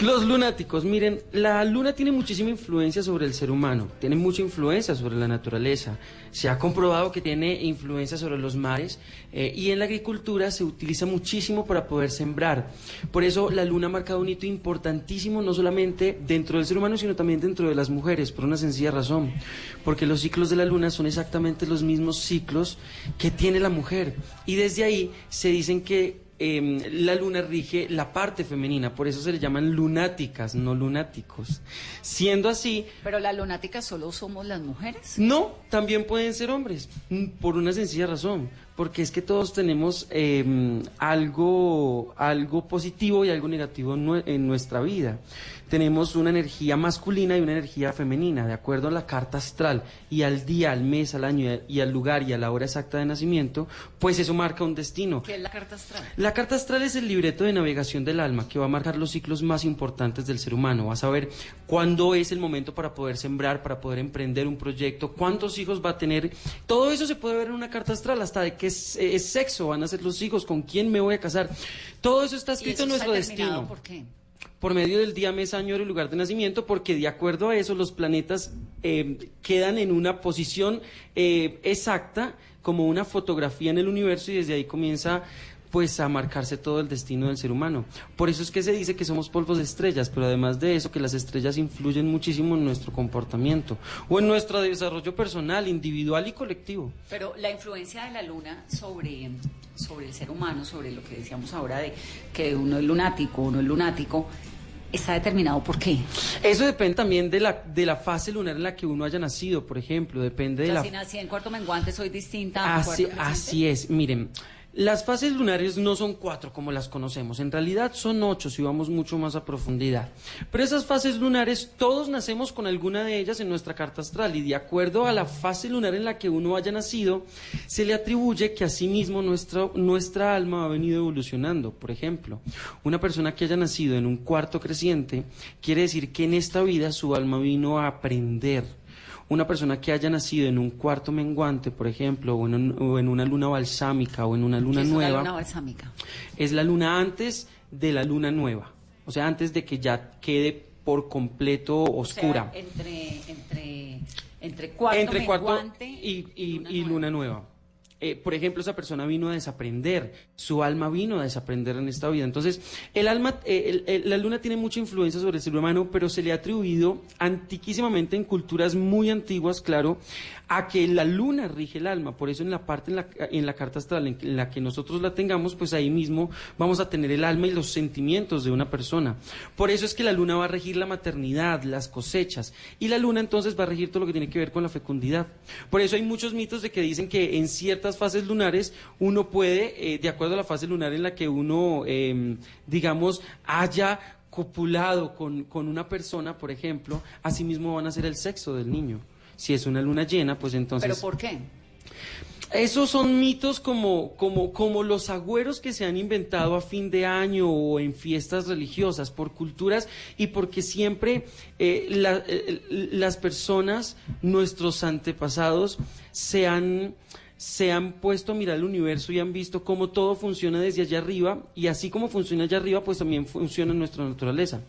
Los lunáticos, miren, la luna tiene muchísima influencia sobre el ser humano, tiene mucha influencia sobre la naturaleza. Se ha comprobado que tiene influencia sobre los mares eh, y en la agricultura se utiliza muchísimo para poder sembrar. Por eso la luna ha marcado un hito importantísimo no solamente dentro del ser humano, sino también dentro de las mujeres, por una sencilla razón, porque los ciclos de la luna son exactamente los mismos ciclos que tiene la mujer. Y desde ahí se dicen que em, la luna rige la parte femenina, por eso se le llaman lunáticas, no lunáticos. Siendo así, Pero las lunáticas solo somos las mujeres. no, también pueden ser hombres, mm, por una sencilla razón, porque es que todos tenemos eh, algo, algo positivo y algo negativo en nuestra vida. Tenemos una energía masculina y una energía femenina, de acuerdo a la carta astral y al día, al mes, al año y al lugar y a la hora exacta de nacimiento, pues eso marca un destino. ¿Qué es la carta astral? La carta astral es el libreto de navegación del alma que va a marcar los ciclos más importantes del ser humano. Va a saber cuándo es el momento para poder sembrar, para poder emprender un proyecto, cuántos hijos va a tener. Todo eso se puede ver en una carta astral, hasta de qué es, es sexo van a ser los hijos, con quién me voy a casar. Todo eso está ¿Y escrito eso en nuestro destino ¿Por qué? Por medio del día, mes, año, y lugar de nacimiento, porque de acuerdo a eso los planetas eh, quedan en una posición eh, exacta, como una fotografía en el universo, y desde ahí comienza pues a marcarse todo el destino del ser humano. Por eso es que se dice que somos polvos de estrellas, pero además de eso, que las estrellas influyen muchísimo en nuestro comportamiento o en nuestro desarrollo personal, individual y colectivo. Pero la influencia de la luna sobre, sobre el ser humano, sobre lo que decíamos ahora de que uno es lunático, uno es lunático, está determinado por qué. Eso depende también de la, de la fase lunar en la que uno haya nacido, por ejemplo, depende de la si nací en cuarto menguante soy distinta a Así, cuarto presente. así es, miren, las fases lunares no son cuatro como las conocemos, en realidad son ocho si vamos mucho más a profundidad. Pero esas fases lunares, todos nacemos con alguna de ellas en nuestra carta astral y de acuerdo a la fase lunar en la que uno haya nacido, se le atribuye que asimismo nuestra, nuestra alma ha venido evolucionando. Por ejemplo, una persona que haya nacido en un cuarto creciente quiere decir que en esta vida su alma vino a aprender. Una persona que haya nacido en un cuarto menguante, por ejemplo, o en, un- o en una luna balsámica o en una luna ¿Qué es nueva, una luna balsámica? es la luna antes de la luna nueva. O sea, antes de que ya quede por completo oscura. O sea, entre, entre, entre cuarto Entre cuarto menguante y, y- y luna nueva. Eh, por ejemplo, esa persona vino a desaprender, su alma vino a desaprender en esta vida. Entonces, el alma, eh, el- la luna tiene mucha influencia sobre el ser humano, pero se le ha atribuido antiquísimamente en culturas muy antiguas, claro, a que la luna rige el alma. Por eso en la parte en la, en la carta astral en la que nosotros la tengamos, pues ahí mismo vamos a tener el alma y los sentimientos de una persona. Por eso es que la luna va a regir la maternidad, las cosechas, y la luna entonces va a regir todo lo que tiene que ver con la fecundidad. Por eso hay muchos mitos de que dicen que en ciertas fases lunares uno puede, eh, de acuerdo a la fase lunar en la que uno, eh, digamos, haya copulado con, con una persona, por ejemplo, asimismo van a ser el sexo del niño. Si es una luna llena, pues entonces... ¿Pero por qué? Esos son mitos como, como, como los agüeros que se han inventado a fin de año o en fiestas religiosas por culturas y porque siempre eh, la- eh, las personas, nuestros antepasados, se han, se han puesto a mirar el universo y han visto cómo todo funciona desde allá arriba y así como funciona allá arriba, pues también funciona en nuestra naturaleza.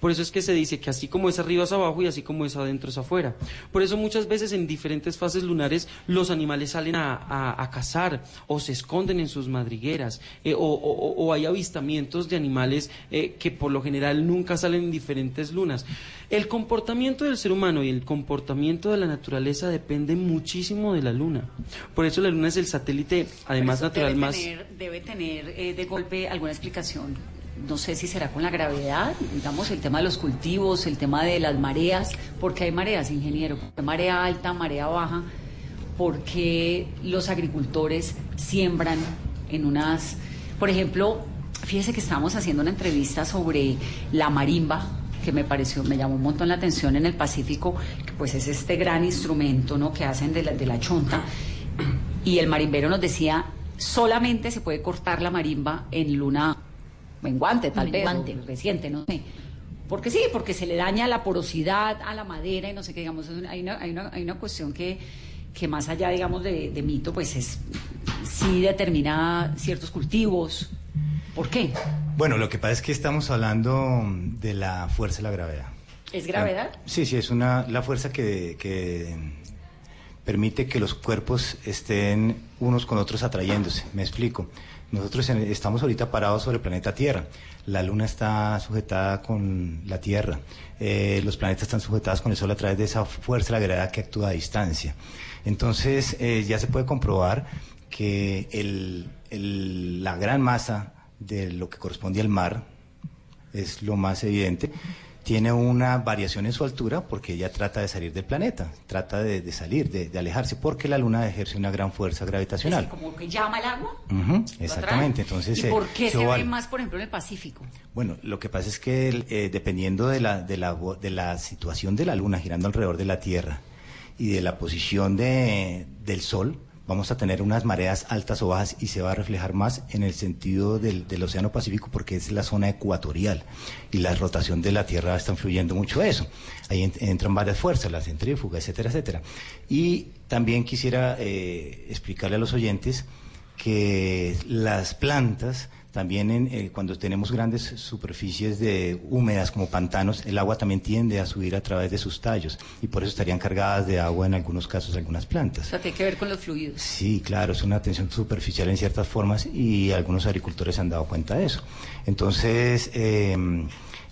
Por eso es que se dice que así como es arriba es abajo y así como es adentro es afuera. Por eso muchas veces en diferentes fases lunares los animales salen a, cazar o se esconden en sus madrigueras eh, o hay avistamientos de animales eh, que por lo general nunca salen en diferentes lunas. El comportamiento del ser humano y el comportamiento de la naturaleza depende muchísimo de la luna. Por eso la luna es el satélite, además natural, debe más... Tener, debe tener eh, de golpe alguna explicación. No sé si será con la gravedad, digamos, el tema de los cultivos, el tema de las mareas, porque hay mareas, ingeniero, ¿Por qué marea alta, marea baja, porque los agricultores siembran en unas, por ejemplo, fíjese que estábamos haciendo una entrevista sobre la marimba, que me pareció, me llamó un montón la atención en el Pacífico, que pues es este gran instrumento, ¿no? que hacen de la, de la chonta. Y el marimbero nos decía, solamente se puede cortar la marimba en luna menguante, tal Menguante. vez, reciente, no sé. Porque sí, porque se le daña la porosidad a la madera y no sé qué, digamos, hay, una, hay, una, hay una cuestión que, que más allá, digamos, de, de mito, pues es, sí determina ciertos cultivos. ¿Por qué? Bueno, lo que pasa es que estamos hablando de la fuerza de la gravedad. ¿Es gravedad? Sí, sí, es una, la fuerza que, que permite que los cuerpos estén unos con otros atrayéndose. Me explico. Nosotros en- estamos ahorita parados sobre el planeta Tierra. La Luna está sujetada con la Tierra. Eh, los planetas están sujetados con el Sol a través de esa fuerza de la gravedad que actúa a distancia. Entonces, eh, ya se puede comprobar que el- el- la gran masa de lo que corresponde al mar, es lo más evidente, tiene una variación en su altura porque ella trata de salir del planeta, trata de, de salir, de, de alejarse, porque la Luna ejerce una gran fuerza gravitacional. Como que llama el agua. Exactamente, entonces... ¿Y eh, por qué se ve más, por ejemplo, en el Pacífico? Bueno, lo que pasa es que eh, dependiendo de la, de, la, de la situación de la Luna girando alrededor de la Tierra y de la posición de, del Sol, vamos a tener unas mareas altas o bajas y se va a reflejar más en el sentido del, del Océano Pacífico porque es la zona ecuatorial y la rotación de la Tierra está influyendo mucho eso. Ahí en- entran varias fuerzas, la centrífuga, etcétera, etcétera. Y también quisiera eh, explicarle a los oyentes que las plantas también en, eh, cuando tenemos grandes superficies de húmedas como pantanos, el agua también tiende a subir a través de sus tallos y por eso estarían cargadas de agua en algunos casos algunas O plantas. sea, tiene que ver con los fluidos. Sí, claro, es una tensión superficial en ciertas formas y algunos agricultores se han dado cuenta de eso. Entonces, eh,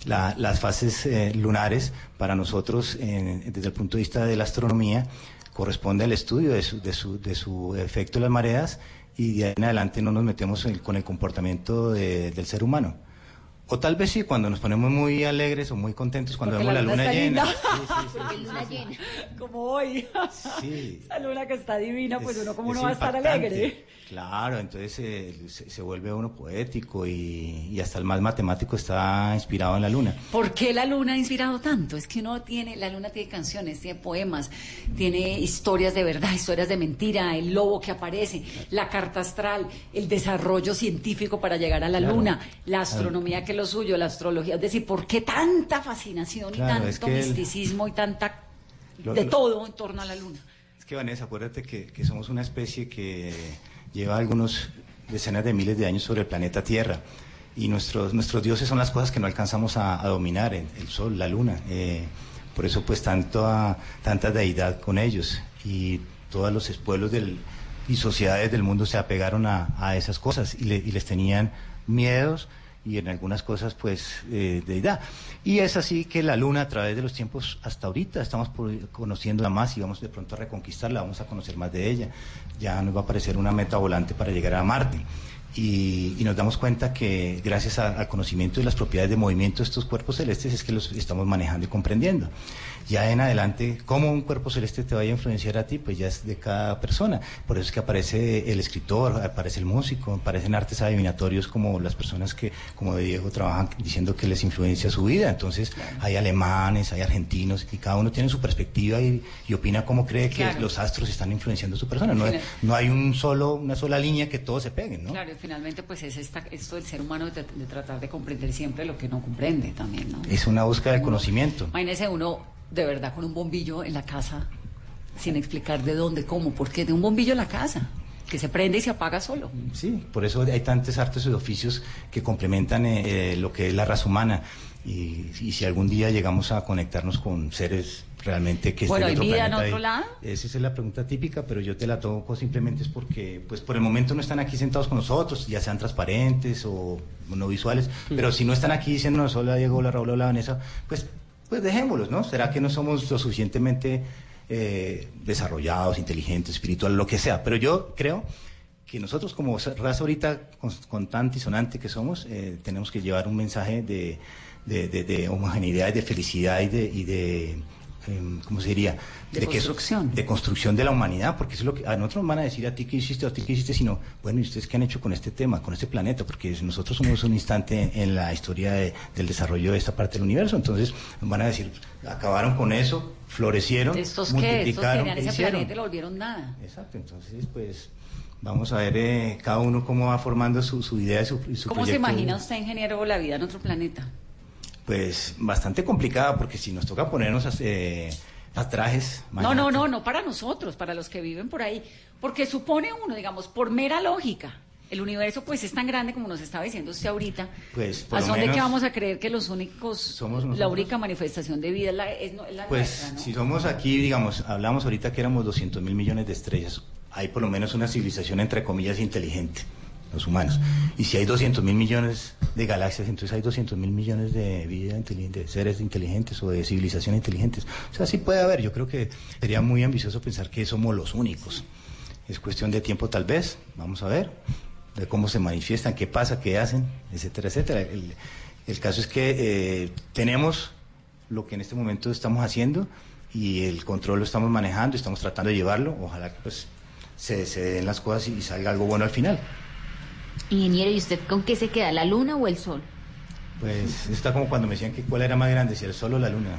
la- las fases eh, lunares para nosotros, desde el punto de vista de la astronomía, corresponde al estudio de su, de su, de su efecto en las mareas y de ahí en adelante no nos metemos en- con el comportamiento de- del ser humano. O tal vez sí, cuando nos ponemos muy alegres o muy contentos cuando Porque vemos la, luna llena. linda. Porque es luna llena. Como hoy. Sí. La luna que está divina, pues uno como es no va a estar alegre. Claro, entonces eh, se, se vuelve uno poético y, y hasta el más matemático está inspirado en la luna. ¿Por qué la luna ha inspirado tanto? Es que uno tiene, la luna tiene canciones, tiene poemas, tiene historias de verdad, historias de mentira, el lobo que aparece, la carta astral, el desarrollo científico para llegar a la Claro. luna, la astronomía que es lo suyo, la astrología. Es decir, ¿por qué tanta fascinación Claro, y es tanto el- misticismo y tanta Lo- de lo- todo en torno a la luna? Es que Vanessa, acuérdate que, que somos una especie que lleva algunos decenas de miles de años sobre el planeta Tierra y nuestros, nuestros dioses son las cosas que no alcanzamos a, dominar, el, sol, la luna. eh, por eso pues tanto a- tanta deidad con ellos y todos los pueblos del, y sociedades del mundo se apegaron a, a esas cosas y, y les tenían miedos y en algunas cosas pues eh, deidad. Y es así que la luna a través de los tiempos hasta ahorita estamos conociéndola más y vamos de pronto a reconquistarla, vamos a conocer más de ella. Ya nos va a aparecer una meta volante para llegar a Marte. Y, nos damos cuenta que gracias al conocimiento de las propiedades de movimiento de estos cuerpos celestes es que los estamos manejando y comprendiendo. Ya en adelante, cómo un cuerpo celeste te vaya a influenciar a ti, pues ya es de cada persona. Por eso es que aparece el escritor, aparece el músico, aparecen artes adivinatorios como las personas que, como de Diego, trabajan diciendo que les influencia su vida. Entonces, hay alemanes, hay argentinos, y cada uno tiene su perspectiva y, y opina cómo cree que Claro. los astros están influenciando a su persona. No, no hay un solo, una sola línea que todos se peguen, ¿no? Claro, y finalmente pues es esta, esto del ser humano de, de tratar de comprender siempre lo que no comprende también, ¿no? Es una búsqueda del conocimiento. Imagínese uno de verdad con un bombillo en la casa sin explicar de dónde, cómo, por qué, de un bombillo en la casa que se prende y se apaga solo. Sí, por eso hay tantos artes y oficios que complementan eh, eh, lo que es la raza humana. Y, y si algún día llegamos a conectarnos con seres realmente que Bueno, estén ¿hay otro vida en planeta otro ahí, lado? Esa es la pregunta típica, pero yo te la toco simplemente es porque, pues por el momento no están aquí sentados con nosotros, ya sean transparentes o no visuales, Mm. pero si no están aquí diciendo, hola Diego, hola Raúl, hola Vanessa, pues, pues dejémoslos, ¿no? ¿Será que no somos lo suficientemente eh, desarrollados, inteligentes, espirituales, lo que sea? Pero yo creo que nosotros como raza ahorita con- contante y sonante que somos, eh, tenemos que llevar un mensaje de, de, homogeneidad, y de felicidad y de, ¿cómo se diría? De que- construcción. de construcción de la humanidad, porque eso es lo que a nosotros nos van a decir a ti qué hiciste, a ti qué hiciste, sino, bueno, ¿y ustedes qué han hecho con este tema, con este planeta? Porque nosotros somos un instante en la historia de- del desarrollo de esta parte del universo, entonces nos van a decir, acabaron con eso, florecieron, ¿Estos qué? Estos multiplicaron, ¿qué ese hicieron? planeta lo volvieron nada. Exacto, entonces pues vamos a ver eh, cada uno cómo va formando su, su idea y su, su ¿Cómo se imagina usted, ingeniero, la vida en otro planeta? Pues bastante complicada porque si nos toca ponernos eh, a trajes... No, no, no, no para nosotros, para los que viven por ahí. Porque supone uno, digamos, por mera lógica, el universo pues es tan grande como nos estaba diciendo usted ahorita. Pues por ¿A dónde que vamos a creer que los únicos, Somos la única manifestación de vida es la, es, no- es la Pues nuestra, ¿no? si somos aquí, digamos, hablamos ahorita que éramos 200 mil millones de estrellas, hay por lo menos una civilización entre comillas inteligente, los humanos. Y si hay 200 mil millones de galaxias, entonces hay 200 mil millones de vida inteligente, de seres inteligentes o de civilizaciones inteligentes. O sea, sí puede haber, yo creo que sería muy ambicioso pensar que somos los únicos. Es cuestión de tiempo tal vez, vamos a ver, de cómo se manifiestan, qué pasa, qué hacen, etcétera, etcétera. El, caso es que eh, tenemos lo que en este momento estamos haciendo y el control lo estamos manejando, estamos tratando de llevarlo. Ojalá que pues se, se den las cosas y salga algo bueno al final. Ingeniero, ¿y usted con qué se queda, la luna o el sol? Pues está como cuando me decían que cuál era más grande, si el sol o la luna.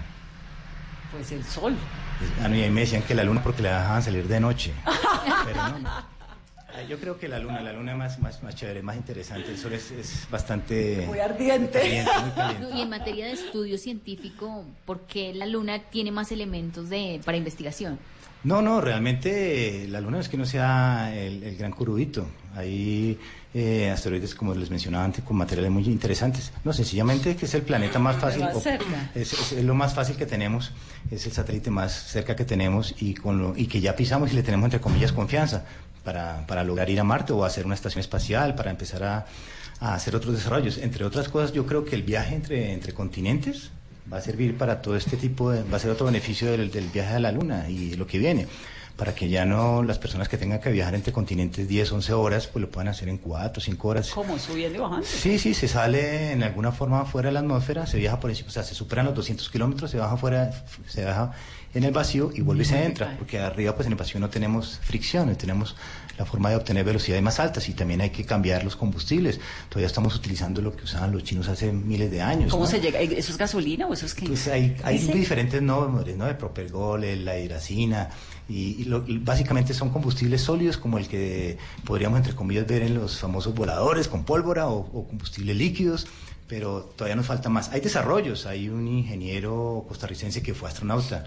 Pues el sol. Ah, no, y ahí me decían que la luna porque la dejaban salir de noche. Pero no, no. Yo creo que la luna, la luna es más, más, más chévere, más interesante. El sol es, es bastante... Muy ardiente. caliente, muy caliente. No, y en materia de estudio científico, ¿por qué la luna tiene más elementos de, para investigación? No, no, realmente eh, la luna es que no sea el, el gran curudito. Hay eh, asteroides, como les mencionaba antes, con materiales muy interesantes. No, sencillamente que es el planeta más fácil. Más o- cerca. Es, es- es lo más fácil que tenemos, es el satélite más cerca que tenemos y, con lo- y que ya pisamos y le tenemos, entre comillas, confianza para, para lograr ir a Marte o hacer una estación espacial, para empezar a, a hacer otros desarrollos. Entre otras cosas, yo creo que el viaje entre, entre continentes va a servir para todo este tipo de, va a ser otro beneficio del, del viaje a la Luna y lo que viene, para que ya no las personas que tengan que viajar entre continentes 10, 11 horas, pues lo puedan hacer en 4, 5 horas. ¿Cómo? ¿Subiendo y bajando? Sí, sí, se sale en alguna forma fuera de la atmósfera, se viaja por encima, o sea, se superan los 200 kilómetros, se baja fuera, se baja en el vacío y vuelve y se entra, porque arriba pues en el vacío no tenemos fricción, tenemos la forma de obtener velocidades más altas y también hay que cambiar los combustibles. Todavía estamos utilizando lo que usaban los chinos hace miles de años. ¿Cómo ¿no? se llega? ¿Eso es gasolina o eso es qué? Pues hay, hay ¿Dice? diferentes nombres, ¿no? De propelgol, el- la hidracina, y, y lo- y básicamente son combustibles sólidos como el que podríamos, entre comillas, ver en los famosos voladores con pólvora o, o combustibles líquidos, pero todavía nos falta más. Hay desarrollos, hay un ingeniero costarricense que fue astronauta.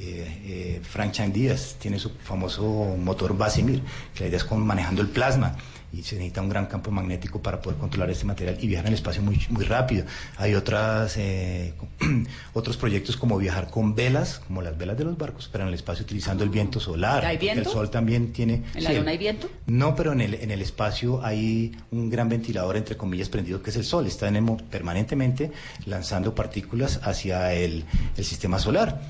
Eh, eh, Frank Chang Díaz tiene su famoso motor Basimir, que la idea es con manejando el plasma y se necesita un gran campo magnético para poder controlar este material y viajar en el espacio muy, muy rápido. Hay otras, eh, otros proyectos como viajar con velas, como las velas de los barcos, pero en el espacio utilizando el viento solar. ¿Hay viento? El sol también tiene... ¿En la sí, luna hay viento? no, pero en el, en el espacio hay un gran ventilador, entre comillas, prendido, que es el Sol. Está en el mo- permanentemente lanzando partículas hacia el, el sistema solar.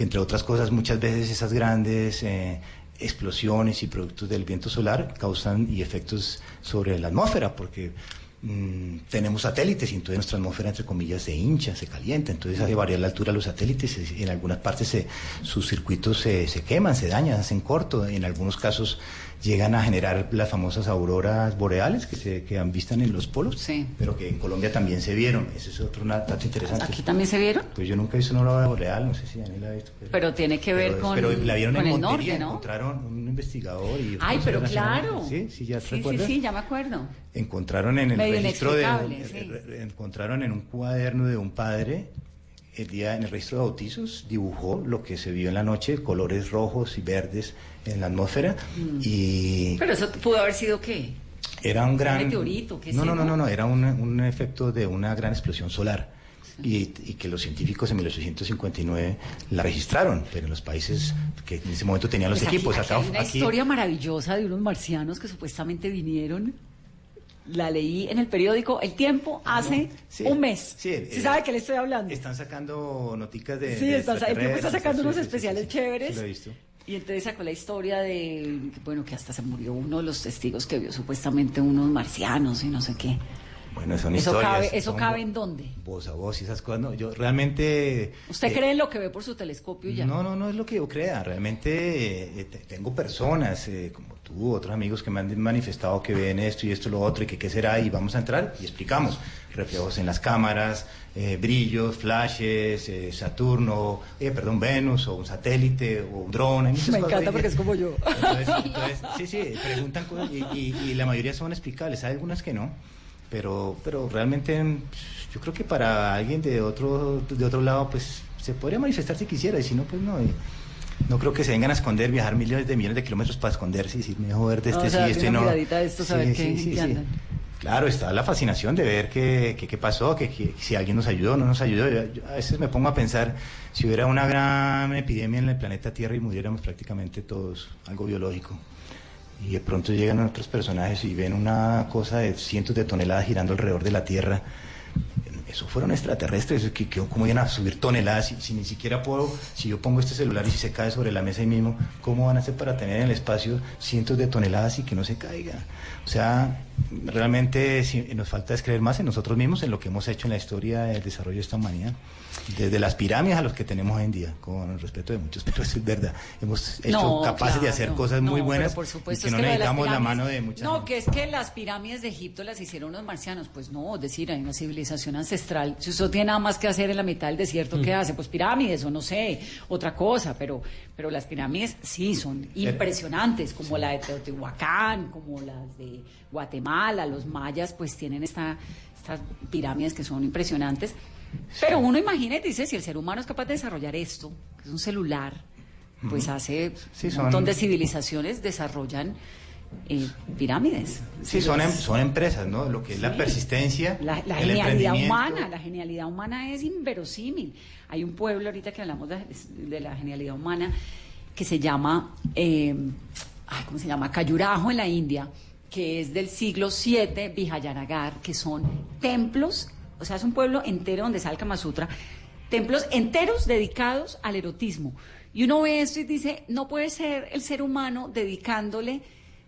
Que entre otras cosas, muchas veces esas grandes eh, explosiones y productos del viento solar causan y efectos sobre la atmósfera, porque mm, tenemos satélites y entonces nuestra atmósfera, entre comillas, se hincha, se calienta, entonces hace variar la altura de los satélites, en algunas partes se- sus circuitos se, se queman, se dañan, hacen corto, en algunos casos llegan a generar las famosas auroras boreales que se que han visto en los polos, pero que en Colombia también se vieron, ese es otro dato interesante. ¿Aquí también se vieron? Pues yo nunca he visto una aurora boreal, no sé si Daniel la ha visto. pero- Pero tiene que ver pero- con, pero la vieron con en el Montería, norte, ¿no? encontraron un investigador y... Ay, pero claro. Sí, sí, ya te Sí, sí, sí, ya me acuerdo. encontraron en el Medio registro de eh, sí. eh, encontraron en un cuaderno de un padre el día en el registro de bautizos dibujó lo que se vio en la noche colores rojos y verdes en la atmósfera Mm. y Pero eso pudo haber sido qué? era un gran meteorito, qué no no no no no era un, un efecto de una gran explosión solar y, y que los científicos en 1859 la registraron pero en los países que en ese momento tenían los Pues aquí- equipos aquí hay una aquí- historia maravillosa de unos marcianos que supuestamente vinieron. La leí en el periódico El Tiempo hace Sí, un mes. sí, ¿Sí eh, sabe que le estoy hablando? están sacando noticas de Sí, de está- el tiempo está sacando sí, unos especiales chéveres. lo he visto. Y entonces sacó la historia de, bueno, que hasta se murió uno de los testigos que vio supuestamente unos marcianos y no sé qué. Bueno, son ¿Eso historias. cabe, eso cabe en dónde? Voz a voz y esas cosas. No, yo realmente. ¿Usted eh, cree en lo que ve por su telescopio ya? No, no, no es lo que yo crea. Realmente eh, te- tengo personas eh, como tú, otros amigos que me han manifestado que ven esto y esto y lo otro y que qué será y vamos a entrar y explicamos. Reflejos en las cámaras, eh, brillos, flashes, eh, Saturno, eh, perdón, Venus o un satélite o un dron. Me cosas encanta ahí. porque es como yo. Entonces, entonces, sí, sí, preguntan cosas y, y- y la mayoría son explicables, hay algunas que no, pero, pero realmente yo creo que para alguien de otro, de otro lado, pues se podría manifestar si quisiera, y si no, pues no. no creo que se vengan a esconder, viajar millones de millones de kilómetros para esconderse y decir, mejor ver de este O sea, sí, este no. a ver qué-. Claro, está la fascinación de ver qué, qué, qué pasó, que, que si alguien nos ayudó o no nos ayudó. Yo- yo a veces me pongo a pensar, si hubiera una gran epidemia en el planeta Tierra y muriéramos prácticamente todos, algo biológico, y de pronto llegan otros personajes y ven una cosa de cientos de toneladas girando alrededor de la Tierra, Eso fueron extraterrestres, que, que cómo iban a subir toneladas si, si ni siquiera puedo, si yo pongo este celular y si se cae sobre la mesa ahí mismo, ¿cómo van a hacer para tener en el espacio cientos de toneladas y que no se caiga? O sea, realmente si- nos falta es creer más en nosotros mismos, en lo que hemos hecho en la historia del desarrollo de esta humanidad. Desde las pirámides a los que tenemos hoy en día, con el respeto de muchos, pero es verdad. Hemos hecho No, capaces de hacer cosas muy No, buenas pero por supuesto y que es no que necesitamos la pirámides- mano de muchas No, que es que las pirámides de Egipto las hicieron los marcianos. Pues no, es decir, hay una civilización ancestral. Si usted tiene nada más que hacer en la mitad del desierto, ¿qué hace? Pues pirámides o no sé, otra cosa. Pero, pero las pirámides sí son impresionantes, como la de Teotihuacán, como las de Guatemala. Los mayas pues tienen esta, estas pirámides que son impresionantes. Pero uno imagina y dice, si el ser humano es capaz de desarrollar esto, que es un celular, pues hace Sí, un son- montón de civilizaciones desarrollan eh, pirámides. Sí, son, em- son empresas, ¿no? Lo que es la persistencia, La, la el genialidad humana, la genialidad humana es inverosímil. Hay un pueblo ahorita que hablamos de, de la genialidad humana que se llama, eh, ay, ¿cómo se llama? Cayurajo en la India, que es del siglo VII, Vijayanagar, que son templos, o sea, es un pueblo entero donde está el Kama Sutra, templos enteros dedicados al erotismo. Y uno ve esto y dice, no puede ser el ser humano dedicándole,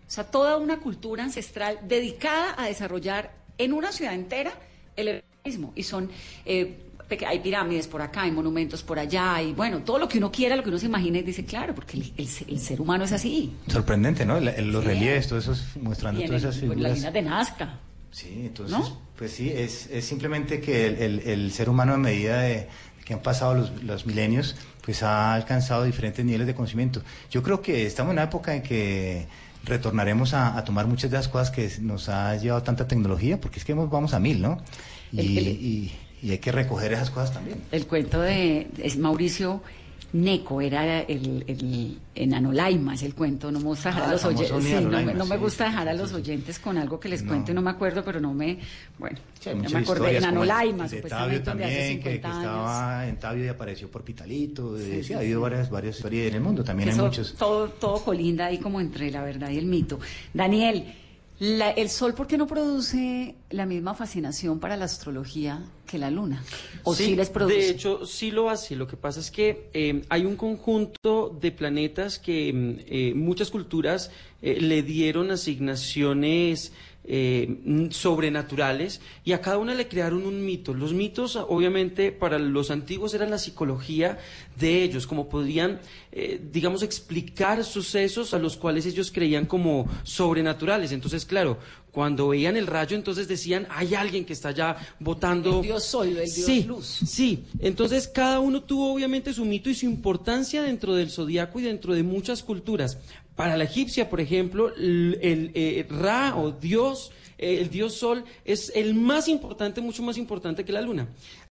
o sea, toda una cultura ancestral dedicada a desarrollar en una ciudad entera el erotismo. Y son, eh, hay pirámides por acá, hay monumentos por allá, y bueno, todo lo que uno quiera, lo que uno se imagina, y dice, claro, porque el, el el ser humano es así. Sorprendente, ¿no? El- los Sí. relieves, todos esos, mostrando todas esas las figuras. líneas de Nazca. Sí, entonces, ¿No? pues sí, es, es simplemente que el, el- el ser humano a medida de que han pasado los, los milenios, pues ha alcanzado diferentes niveles de conocimiento. Yo creo que estamos en una época en que retornaremos a, a tomar muchas de las cosas que nos ha llevado tanta tecnología, porque es que vamos a mil, ¿no? Y, el- y- y hay que recoger esas cosas también. El cuento de es Mauricio Neco, era el, el es el cuento, no me gusta dejar Ah, a los oyentes, sí, no, me- no gusta dejar a los oyentes con algo que les No. cuento y no me acuerdo, pero no me, bueno, Sí, muchas me acordé, Enanolaima, el de Tabio donde hace también, que, que 50 años. estaba en Tabio y apareció por Pitalito. eh, Sí, Sí, sí, ha habido varias, varias historias en el mundo, también hay Eso, muchos. Todo, todo colinda ahí como entre la verdad y el mito. Daniel, la- ¿el sol por qué no produce la misma fascinación para la astrología que la luna? ¿O sí, les produce? De hecho, sí lo hace. Lo que pasa es que eh, hay un conjunto de planetas que mm, eh, muchas culturas eh, le dieron asignaciones eh, mm, sobrenaturales y a cada una le crearon un mito. Los mitos, obviamente, para los antiguos eran la psicología de ellos, como podían, eh, digamos, explicar sucesos a los cuales ellos creían como sobrenaturales. Entonces, claro, cuando veían el rayo, entonces decían, hay alguien que está allá botando... El dios sol, el dios Sí, luz. Sí, entonces cada uno tuvo obviamente su mito y su importancia dentro del zodiaco y dentro de muchas culturas. Para la egipcia, por ejemplo, el, eh, Ra o Dios, eh, el dios Sol, es el más importante, mucho más importante que la luna.